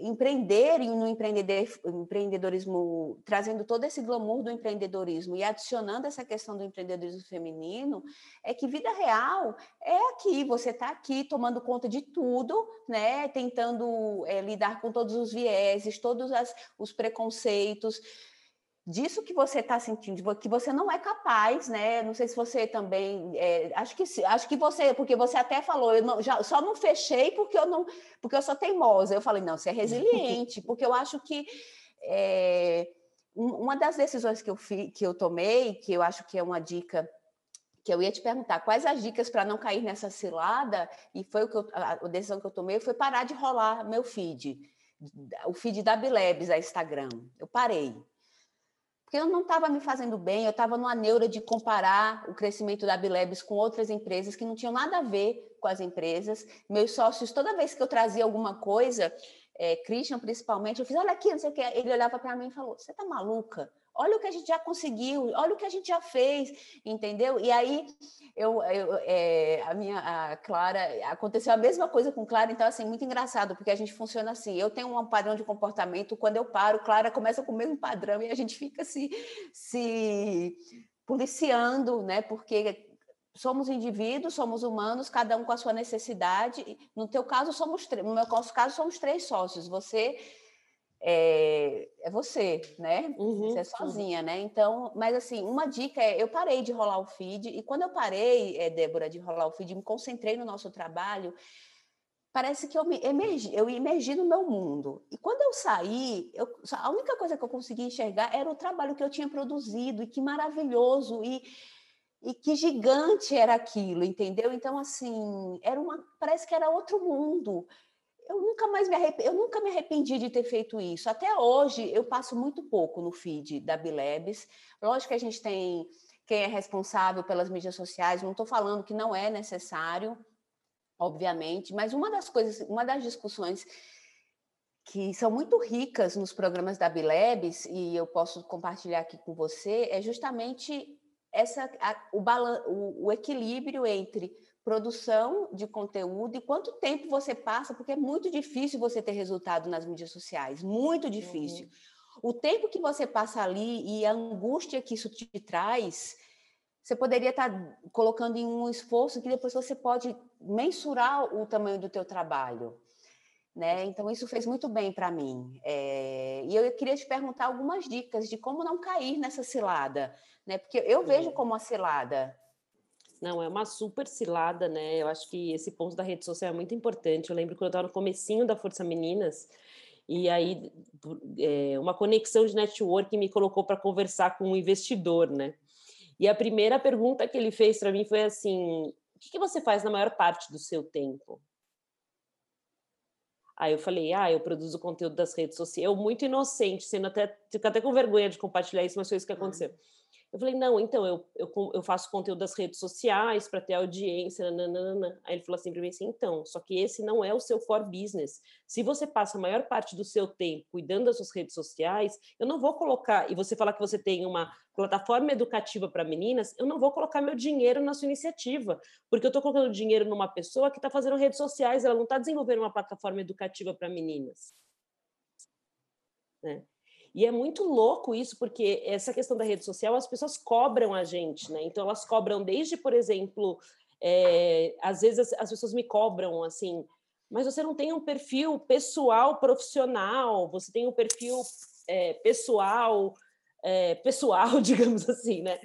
Speaker 2: empreender no empreendedorismo, trazendo todo esse glamour do empreendedorismo e adicionando essa questão do empreendedorismo feminino, é que vida real é aqui, você está aqui tomando conta de tudo, né? tentando é, lidar com todos os vieses, todos as, os preconceitos, disso que você está sentindo, que você não é capaz, né? Não sei se você também, é, acho que acho que você, porque você até falou, eu não, já, só não fechei porque eu não, porque eu sou teimosa. Eu falei não, você é resiliente, porque eu acho que é, uma das decisões que eu fi, que eu tomei, que eu acho que é uma dica que eu ia te perguntar quais as dicas para não cair nessa cilada e foi o que eu, a, decisão que eu tomei foi parar de rolar meu feed, o feed da Bilebs, a Instagram. Eu parei porque eu não estava me fazendo bem, eu estava numa neura de comparar o crescimento da Bilebs com outras empresas que não tinham nada a ver com as empresas. Meus sócios, toda vez que eu trazia alguma coisa, é, Christian principalmente, eu fiz, olha aqui, não sei o que, ele olhava para mim e falou, você está maluca? Olha o que a gente já conseguiu, olha o que a gente já fez, entendeu? E aí eu, eu é, a minha a Clara aconteceu a mesma coisa com Clara, então assim muito engraçado porque a gente funciona assim. Eu tenho um padrão de comportamento, quando eu paro, Clara começa com o mesmo padrão e a gente fica se se policiando, né? Porque somos indivíduos, somos humanos, cada um com a sua necessidade. No teu caso somos no meu caso somos três sócios. Você é, é você, né? Uhum, você é sozinha, uhum. né? Então, mas assim, uma dica é, eu parei de rolar o feed, e quando eu parei, é, Débora, de rolar o feed, me concentrei no nosso trabalho, parece que eu me emergi, eu emergi no meu mundo. E quando eu saí, eu, a única coisa que eu consegui enxergar era o trabalho que eu tinha produzido, e que maravilhoso, e, e que gigante era aquilo, entendeu? Então, assim, era uma, parece que era outro mundo eu nunca mais me arrependi, eu nunca me arrependi de ter feito isso. Até hoje eu passo muito pouco no feed da Bilebs. Lógico que a gente tem quem é responsável pelas mídias sociais, não estou falando que não é necessário, obviamente, mas uma das coisas, uma das discussões que são muito ricas nos programas da Bilebs, e eu posso compartilhar aqui com você, é justamente essa, a, o, o, o equilíbrio entre produção de conteúdo e quanto tempo você passa, porque é muito difícil você ter resultado nas mídias sociais, muito difícil. Uhum. O tempo que você passa ali e a angústia que isso te traz, você poderia estar colocando em um esforço que depois você pode mensurar o tamanho do teu trabalho. Né? Então, isso fez muito bem para mim. É... E eu queria te perguntar algumas dicas de como não cair nessa cilada, né? porque eu vejo como uma cilada
Speaker 3: não, é uma super cilada, né? Eu acho que esse ponto da rede social é muito importante. Eu lembro quando eu estava no comecinho da Força Meninas, e aí é, uma conexão de network me colocou para conversar com um investidor, né? E a primeira pergunta que ele fez para mim foi assim: o que, que você faz na maior parte do seu tempo? Aí eu falei, ah, eu produzo conteúdo das redes sociais. Eu, muito inocente, sendo até, fico até com vergonha de compartilhar isso, mas foi isso que aconteceu. Uhum. Eu falei, não, então, eu, eu, eu faço conteúdo das redes sociais para ter audiência, nananana. Aí ele falou assim para mim assim, então, só que esse não é o seu core business. Se você passa a maior parte do seu tempo cuidando das suas redes sociais, eu não vou colocar, e você falar que você tem uma plataforma educativa para meninas, eu não vou colocar meu dinheiro na sua iniciativa, porque eu estou colocando dinheiro numa pessoa que está fazendo redes sociais, ela não está desenvolvendo uma plataforma educativa para meninas. né? E é muito louco isso, porque essa questão da rede social, as pessoas cobram a gente, né? Então, elas cobram desde, por exemplo, é, às vezes as, as, pessoas me cobram assim, mas você não tem um perfil pessoal profissional, você tem um perfil é, pessoal, é, pessoal, digamos assim, né?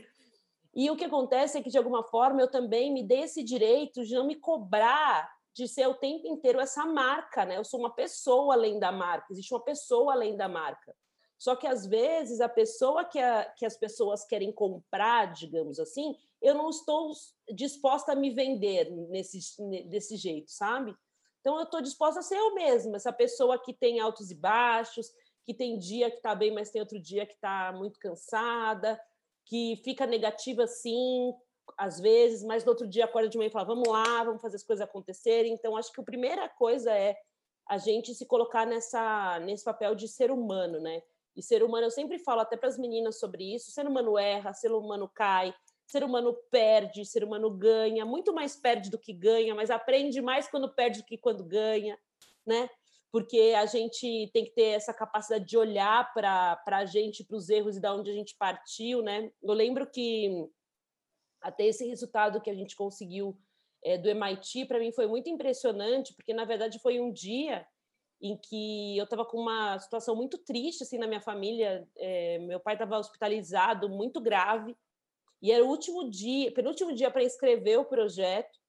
Speaker 3: E o que acontece é que, de alguma forma, eu também me dei esse direito de não me cobrar de ser o tempo inteiro essa marca, né? Eu sou uma pessoa além da marca, existe uma pessoa além da marca. Só que às vezes a pessoa que, a, que as pessoas querem comprar, digamos assim, eu não estou disposta a me vender nesse, desse jeito, sabe? Então eu estou disposta a ser eu mesma, essa pessoa que tem altos e baixos, que tem dia que está bem, mas tem outro dia que está muito cansada, que fica negativa sim, às vezes, mas no outro dia acorda de manhã e fala: vamos lá, vamos fazer as coisas acontecerem. Então, acho que a primeira coisa é a gente se colocar nessa, nesse papel de ser humano, né? E ser humano, eu sempre falo até para as meninas sobre isso: ser humano erra, ser humano cai, ser humano perde, ser humano ganha, muito mais perde do que ganha, mas aprende mais quando perde do que quando ganha, né? Porque a gente tem que ter essa capacidade de olhar para a gente, para os erros e da onde a gente partiu, né? Eu lembro que até esse resultado que a gente conseguiu é, do MIT, para mim foi muito impressionante, porque na verdade foi um dia em que eu estava com uma situação muito triste assim na minha família. É, meu pai estava hospitalizado, muito grave, e era o último dia, penúltimo dia para inscrever o projeto.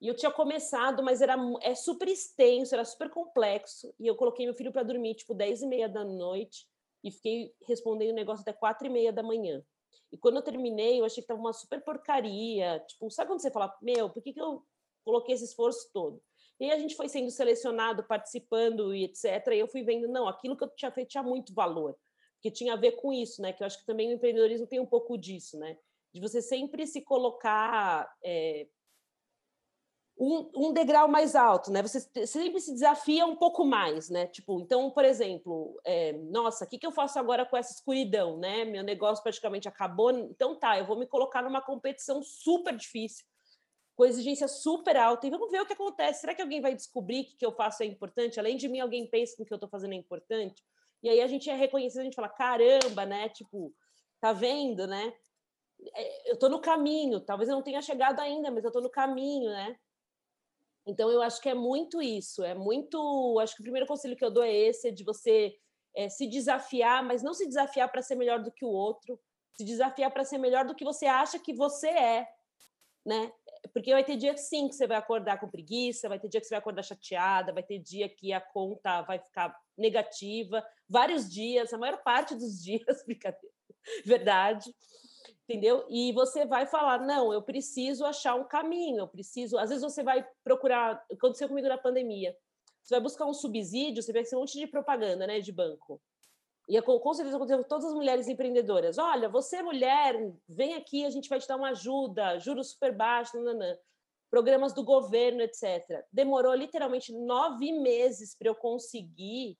Speaker 3: E eu tinha começado, mas era é super extenso, era super complexo. E eu coloquei meu filho para dormir tipo 10 e meia da noite e fiquei respondendo o negócio até quatro e meia da manhã. E quando eu terminei, eu achei que estava uma super porcaria. Tipo, sabe quando você fala, meu, por que, que eu coloquei esse esforço todo? E a gente foi sendo selecionado, participando e etc. E eu fui vendo, não, aquilo que eu tinha feito tinha muito valor, que tinha a ver com isso, né? Que eu acho que também o empreendedorismo tem um pouco disso, né? De você sempre se colocar é, um, um, degrau mais alto, né? Você sempre se desafia um pouco mais, né? Tipo, então, por exemplo, é, nossa, o que, que eu faço agora com essa escuridão, né? Meu negócio praticamente acabou, então tá, eu vou me colocar numa competição super difícil com exigência super alta e vamos ver o que acontece. Será que alguém vai descobrir que o que eu faço é importante? Além de mim, alguém pensa que o que eu estou fazendo é importante? E aí a gente é reconhecido, a gente fala, caramba, né? Tipo, tá vendo, né? É, eu estou no caminho, talvez eu não tenha chegado ainda, mas eu estou no caminho, né? Então eu acho que é muito isso, é muito. Acho que o primeiro conselho que eu dou é esse, é de você é, se desafiar, mas não se desafiar para ser melhor do que o outro, se desafiar para ser melhor do que você acha que você é, né? Porque vai ter dia sim, que você vai acordar com preguiça, vai ter dia que você vai acordar chateada, vai ter dia que a conta vai ficar negativa, vários dias, a maior parte dos dias, brincadeira, verdade, entendeu? E você vai falar, não, eu preciso achar um caminho, eu preciso. Às vezes você vai procurar, aconteceu comigo na pandemia, você vai buscar um subsídio, você ser um monte de propaganda, né, de banco. E com certeza aconteceu com todas as mulheres empreendedoras. Olha, você é mulher, vem aqui, a gente vai te dar uma ajuda, juros super baixos, nananã. programas do governo, etc. Demorou literalmente nove meses para eu conseguir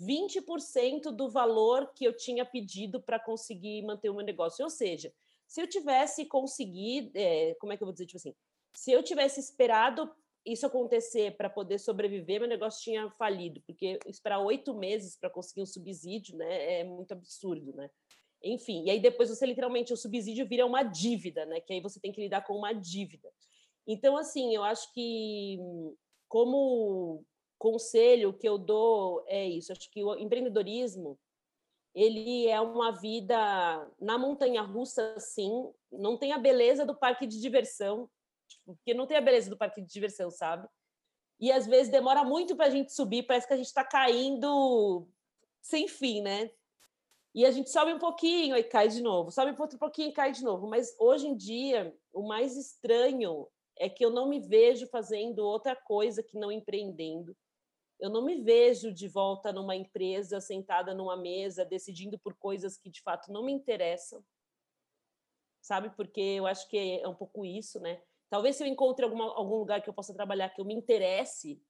Speaker 3: 20% do valor que eu tinha pedido para conseguir manter o meu negócio. Ou seja, se eu tivesse conseguido, é, como é que eu vou dizer, tipo assim, se eu tivesse esperado isso acontecer para poder sobreviver, meu negócio tinha falido, porque esperar oito meses para conseguir um subsídio, né, é muito absurdo, né? Enfim, e aí depois você literalmente o subsídio vira uma dívida, né? Que aí você tem que lidar com uma dívida. Então, assim, eu acho que como conselho que eu dou é isso. Acho que o empreendedorismo ele é uma vida na montanha russa, sim. Não tem a beleza do parque de diversão, Tipo, porque não tem a beleza do parque de diversão, sabe? E às vezes demora muito para a gente subir, parece que a gente está caindo sem fim, né? E a gente sobe um pouquinho e cai de novo, sobe outro pouquinho e cai de novo. Mas hoje em dia, o mais estranho é que eu não me vejo fazendo outra coisa que não empreendendo. Eu não me vejo de volta numa empresa, sentada numa mesa, decidindo por coisas que de fato não me interessam. Sabe? Porque eu acho que é um pouco isso, né? Talvez se eu encontre alguma, algum lugar que eu possa trabalhar que eu me interesse,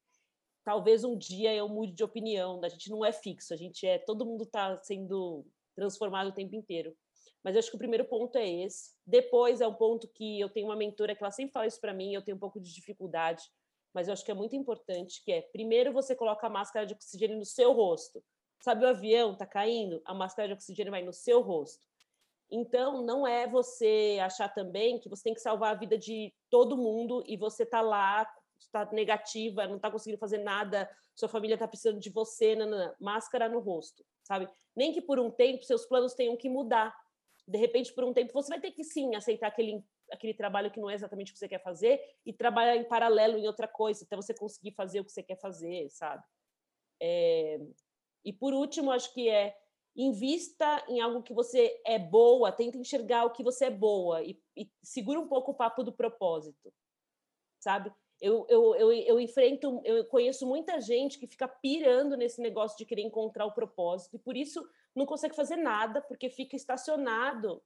Speaker 3: talvez um dia eu mude de opinião. A gente não é fixo, a gente é. Todo mundo está sendo transformado o tempo inteiro. Mas eu acho que o primeiro ponto é esse. Depois é um ponto que eu tenho uma mentora que ela sempre fala isso para mim, eu tenho um pouco de dificuldade, mas eu acho que é muito importante, que é, primeiro você coloca a máscara de oxigênio no seu rosto. Sabe o avião tá caindo? A máscara de oxigênio vai no seu rosto. Então, não é você achar também que você tem que salvar a vida de todo mundo e você tá lá, está negativa, não está conseguindo fazer nada, sua família está precisando de você, não, não, não. máscara no rosto, sabe? Nem que por um tempo seus planos tenham que mudar. De repente, por um tempo, você vai ter que sim aceitar aquele aquele trabalho que não é exatamente o que você quer fazer e trabalhar em paralelo em outra coisa, até você conseguir fazer o que você quer fazer, sabe? É... E por último, acho que é invista em algo que você é boa, tenta enxergar o que você é boa e, e segura um pouco o papo do propósito, sabe? Eu, eu, eu, eu enfrento, eu conheço muita gente que fica pirando nesse negócio de querer encontrar o propósito e por isso não consegue fazer nada porque fica estacionado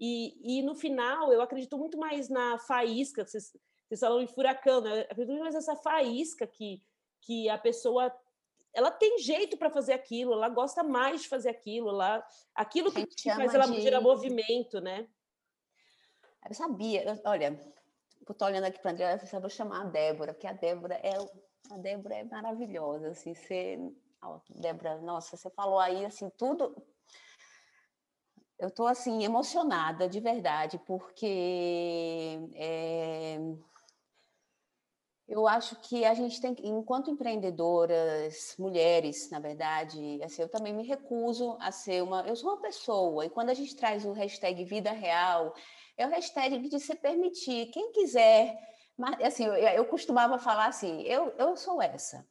Speaker 3: e, e no final, eu acredito muito mais na faísca, vocês, vocês falam em furacão, né? Eu acredito muito mais nessa faísca que, que a pessoa ela tem jeito para fazer aquilo, ela gosta mais de fazer aquilo, ela, aquilo que, que faz ela de... gerar movimento, né?
Speaker 2: Eu sabia, eu, olha, eu tô olhando aqui para a André, eu vou chamar a Débora, porque a Débora é a Débora é maravilhosa, assim, você, Débora, nossa, você falou aí assim tudo, eu estou assim emocionada de verdade, porque é, eu acho que a gente tem, enquanto empreendedoras, mulheres, na verdade, assim, eu também me recuso a ser uma. Eu sou uma pessoa, e quando a gente traz o hashtag vida real, é o hashtag de se permitir. Quem quiser. Mas, assim, eu, eu costumava falar assim: eu, eu sou essa.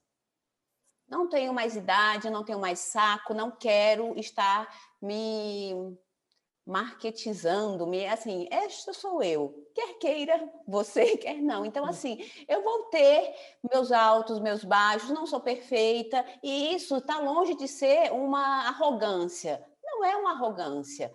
Speaker 2: Não tenho mais idade, não tenho mais saco, não quero estar me marketizando-me, assim, esta sou eu, quer queira você, quer não. Então, hum. assim, eu vou ter meus altos, meus baixos, não sou perfeita, e isso está longe de ser uma arrogância. Não é uma arrogância.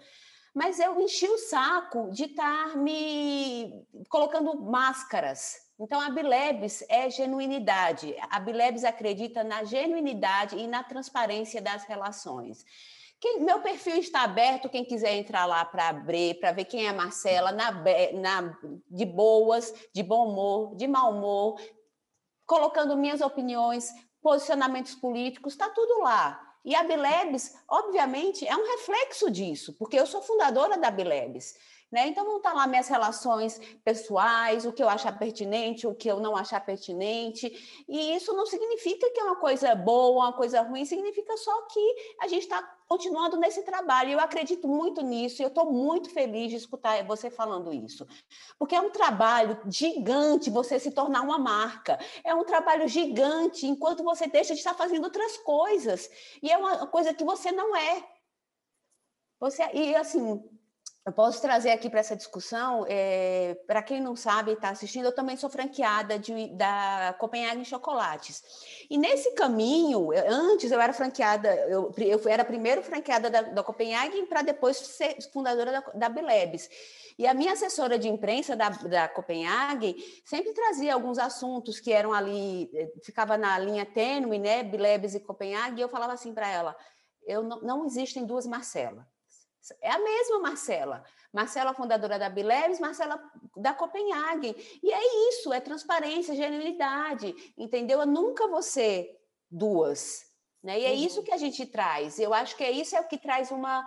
Speaker 2: Mas eu enchi o saco de estar tá me colocando máscaras. Então, a Bilebs é genuinidade. A Bilebs acredita na genuinidade e na transparência das relações. Quem, meu perfil está aberto, quem quiser entrar lá para abrir, para ver quem é a Marcela, na, na, de boas, de bom humor, de mau humor, colocando minhas opiniões, posicionamentos políticos, está tudo lá. E a Bilebs, obviamente, é um reflexo disso, porque eu sou fundadora da Bilebs. Né? Então vão estar lá minhas relações pessoais, o que eu achar pertinente, o que eu não achar pertinente. E isso não significa que é uma coisa boa, uma coisa ruim, significa só que a gente está continuando nesse trabalho. Eu acredito muito nisso e eu estou muito feliz de escutar você falando isso. Porque é um trabalho gigante você se tornar uma marca. É um trabalho gigante enquanto você deixa de estar fazendo outras coisas. E é uma coisa que você não é. Você, e assim, eu posso trazer aqui para essa discussão, é, para quem não sabe e está assistindo, eu também sou franqueada de, da Copenhagen Chocolates. E nesse caminho, antes eu era franqueada, eu, eu era primeiro franqueada da, da Copenhagen para depois ser fundadora da, da Bilebs. E a minha assessora de imprensa da, da Copenhagen sempre trazia alguns assuntos que eram ali, eh, ficava na linha tênue, né, Bilebs e Copenhagen, e eu falava assim para ela, eu não, não existem duas Marcela é a mesma Marcela. Marcela, fundadora da Bileves, Marcela da Copenhagen. E é isso, é transparência, genuinidade, entendeu? Eu nunca vou ser duas. Né? E é isso uhum. que a gente traz. Eu acho que é isso é o que traz uma,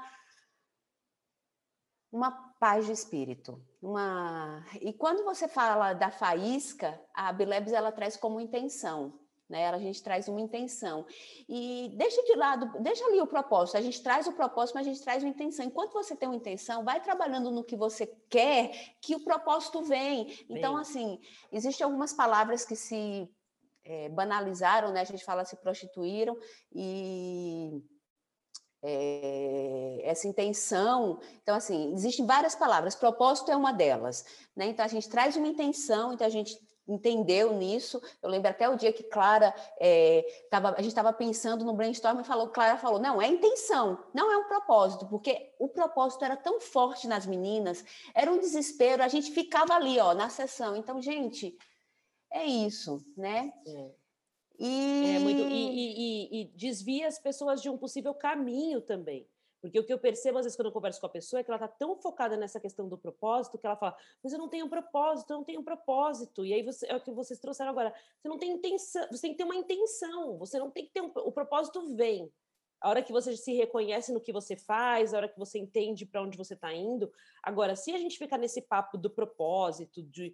Speaker 2: uma paz de espírito. Uma... E quando você fala da faísca, a Bilebs ela traz como intenção né? A gente traz uma intenção. E deixa de lado, deixa ali o propósito. A gente traz o propósito, mas a gente traz uma intenção. Enquanto você tem uma intenção, vai trabalhando no que você quer, que o propósito vem. Então, Bem. assim, existem algumas palavras que se é, banalizaram, né? A gente fala se prostituíram e é, essa intenção. Então, assim, existem várias palavras, propósito é uma delas. Né? Então, a gente traz uma intenção, então a gente entendeu nisso. Eu lembro até o dia que Clara é, tava, a gente estava pensando no brainstorm e falou, Clara falou, não, é intenção, não é um propósito, porque o propósito era tão forte nas meninas, era um desespero, a gente ficava ali, ó, na sessão. Então, gente, é isso, né?
Speaker 3: É. E... É muito, e, e, e desvia as pessoas de um possível caminho também. Porque o que eu percebo, às vezes, quando eu converso com a pessoa, é que ela está tão focada nessa questão do propósito que ela fala, mas eu não tenho um propósito, eu não tenho um propósito. E aí você, é o que vocês trouxeram agora. Você não tem intenção, você tem que ter uma intenção, você não tem que ter um. O propósito vem. a hora que você se reconhece no que você faz, a hora que você entende para onde você está indo. Agora, se a gente ficar nesse papo do propósito, de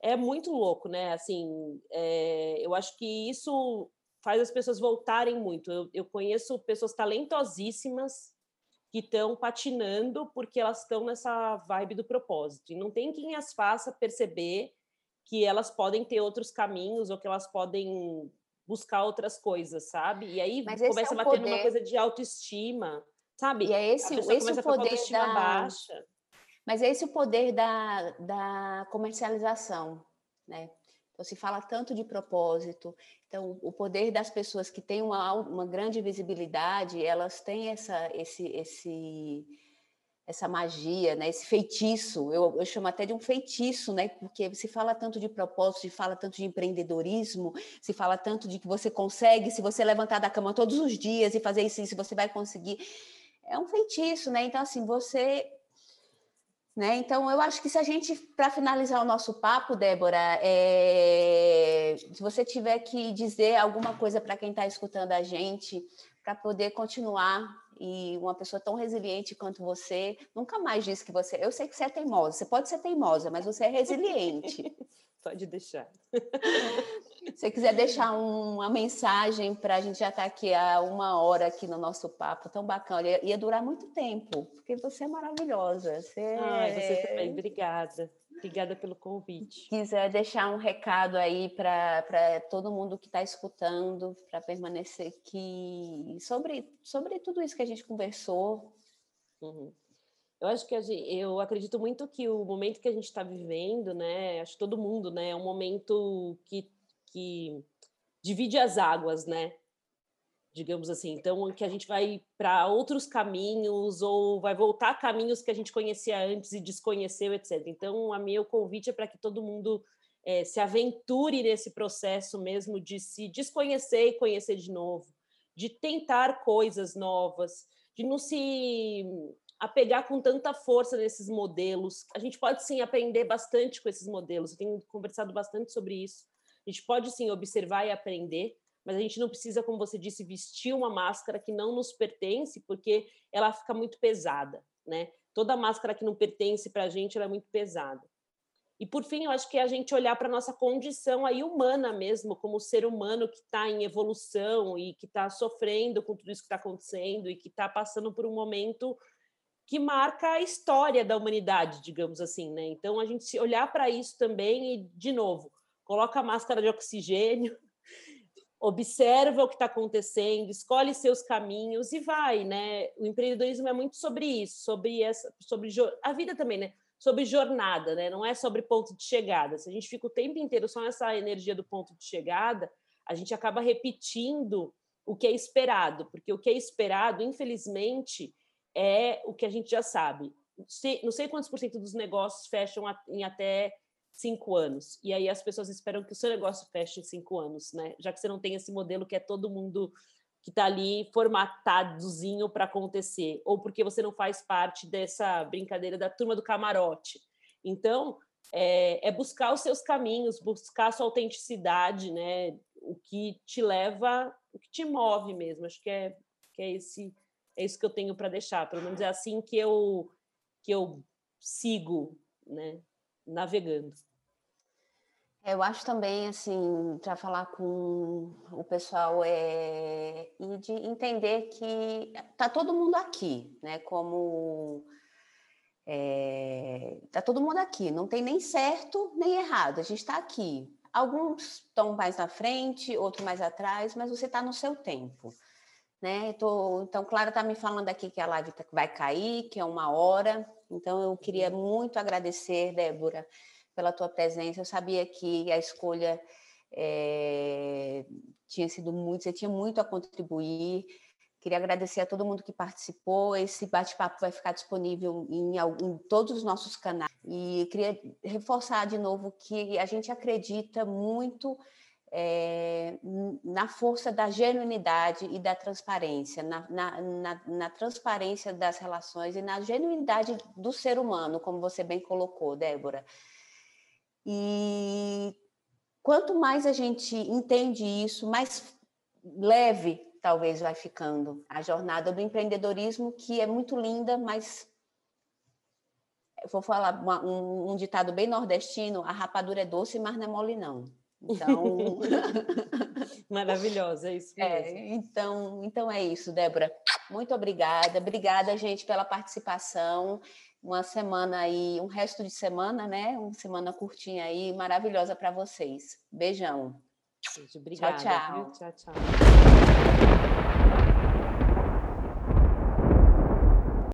Speaker 3: é muito louco, né? Assim, é, eu acho que isso faz as pessoas voltarem muito. Eu, eu conheço pessoas talentosíssimas que estão patinando porque elas estão nessa vibe do propósito. E não tem quem as faça perceber que elas podem ter outros caminhos ou que elas podem buscar outras coisas, sabe? E aí começa é a bater poder... numa coisa de autoestima, sabe?
Speaker 2: E é esse, esse o poder da... baixa. Mas é esse o poder da, da comercialização, né? Então, se fala tanto de propósito. Então, o poder das pessoas que têm uma, uma grande visibilidade, elas têm essa, esse, esse, essa magia, né? esse feitiço. Eu, eu chamo até de um feitiço, né? porque se fala tanto de propósito, se fala tanto de empreendedorismo, se fala tanto de que você consegue, se você levantar da cama todos os dias e fazer isso, isso você vai conseguir. É um feitiço, né? Então, assim, você né? Então, eu acho que se a gente, para finalizar o nosso papo, Débora, é... se você tiver que dizer alguma coisa para quem está escutando a gente, para poder continuar, e uma pessoa tão resiliente quanto você, nunca mais disse que você. Eu sei que você é teimosa, você pode ser teimosa, mas você é resiliente.
Speaker 3: Pode deixar.
Speaker 2: Se você quiser deixar uma mensagem para a gente já estar tá aqui há uma hora aqui no nosso papo, tão bacana. Ia, ia durar muito tempo, porque você é maravilhosa. Você,
Speaker 3: Ai, você também, obrigada. Obrigada pelo convite.
Speaker 2: Se quiser deixar um recado aí para todo mundo que está escutando, para permanecer aqui, sobre, sobre tudo isso que a gente conversou.
Speaker 3: Uhum. Eu acho que gente, eu acredito muito que o momento que a gente está vivendo, né? Acho que todo mundo, né? É um momento que, que divide as águas, né? Digamos assim. Então, que a gente vai para outros caminhos ou vai voltar a caminhos que a gente conhecia antes e desconheceu, etc. Então, a meu convite é para que todo mundo é, se aventure nesse processo mesmo de se desconhecer e conhecer de novo, de tentar coisas novas, de não se apegar com tanta força nesses modelos. A gente pode sim aprender bastante com esses modelos. Eu tenho conversado bastante sobre isso. A gente pode sim observar e aprender, mas a gente não precisa, como você disse, vestir uma máscara que não nos pertence, porque ela fica muito pesada, né? Toda máscara que não pertence para a gente é muito pesada. E por fim, eu acho que é a gente olhar para a nossa condição aí humana mesmo, como ser humano que está em evolução e que está sofrendo com tudo isso que está acontecendo e que está passando por um momento que marca a história da humanidade, digamos assim, né? Então a gente olhar para isso também e de novo, coloca a máscara de oxigênio, observa o que está acontecendo, escolhe seus caminhos e vai, né? O empreendedorismo é muito sobre isso, sobre essa, sobre a vida também, né? Sobre jornada, né? Não é sobre ponto de chegada. Se a gente fica o tempo inteiro só nessa energia do ponto de chegada, a gente acaba repetindo o que é esperado, porque o que é esperado, infelizmente, é o que a gente já sabe. Não sei quantos por cento dos negócios fecham em até cinco anos. E aí as pessoas esperam que o seu negócio feche em cinco anos, né? Já que você não tem esse modelo que é todo mundo que está ali formatadozinho para acontecer, ou porque você não faz parte dessa brincadeira da turma do camarote. Então, é, é buscar os seus caminhos, buscar a sua autenticidade, né? O que te leva, o que te move mesmo. Acho que é, que é esse é isso que eu tenho para deixar. Pelo menos é assim que eu que eu sigo, né, navegando.
Speaker 2: Eu acho também assim para falar com o pessoal é e de entender que tá todo mundo aqui, né? Como é, tá todo mundo aqui, não tem nem certo nem errado. A gente está aqui. Alguns estão mais na frente, outros mais atrás, mas você está no seu tempo. Né? Tô, então, Clara está me falando aqui que a live tá, vai cair, que é uma hora. Então, eu queria uhum. muito agradecer, Débora, pela tua presença. Eu sabia que a escolha é, tinha sido muito, você tinha muito a contribuir. Queria agradecer a todo mundo que participou. Esse bate-papo vai ficar disponível em, em, todos os nossos canais. E queria reforçar de novo que a gente acredita muito é, na força da genuinidade e da transparência, na, na, na, na, transparência das relações e na genuinidade do ser humano, como você bem colocou, Débora. E quanto mais a gente entende isso, mais leve talvez vai ficando. A jornada do empreendedorismo, que é muito linda, mas eu vou falar uma, um, um, ditado bem nordestino: a rapadura é doce, mas não é mole, não. Então.
Speaker 3: Maravilhosa, é isso
Speaker 2: é, mesmo. É, então, então é isso, Débora. Muito obrigada. Obrigada, gente, pela participação. Uma semana aí, um resto de semana, né? Uma semana curtinha aí, maravilhosa para vocês. Beijão.
Speaker 3: Beijo, obrigada.
Speaker 2: Tchau, tchau.
Speaker 3: Tchau, tchau.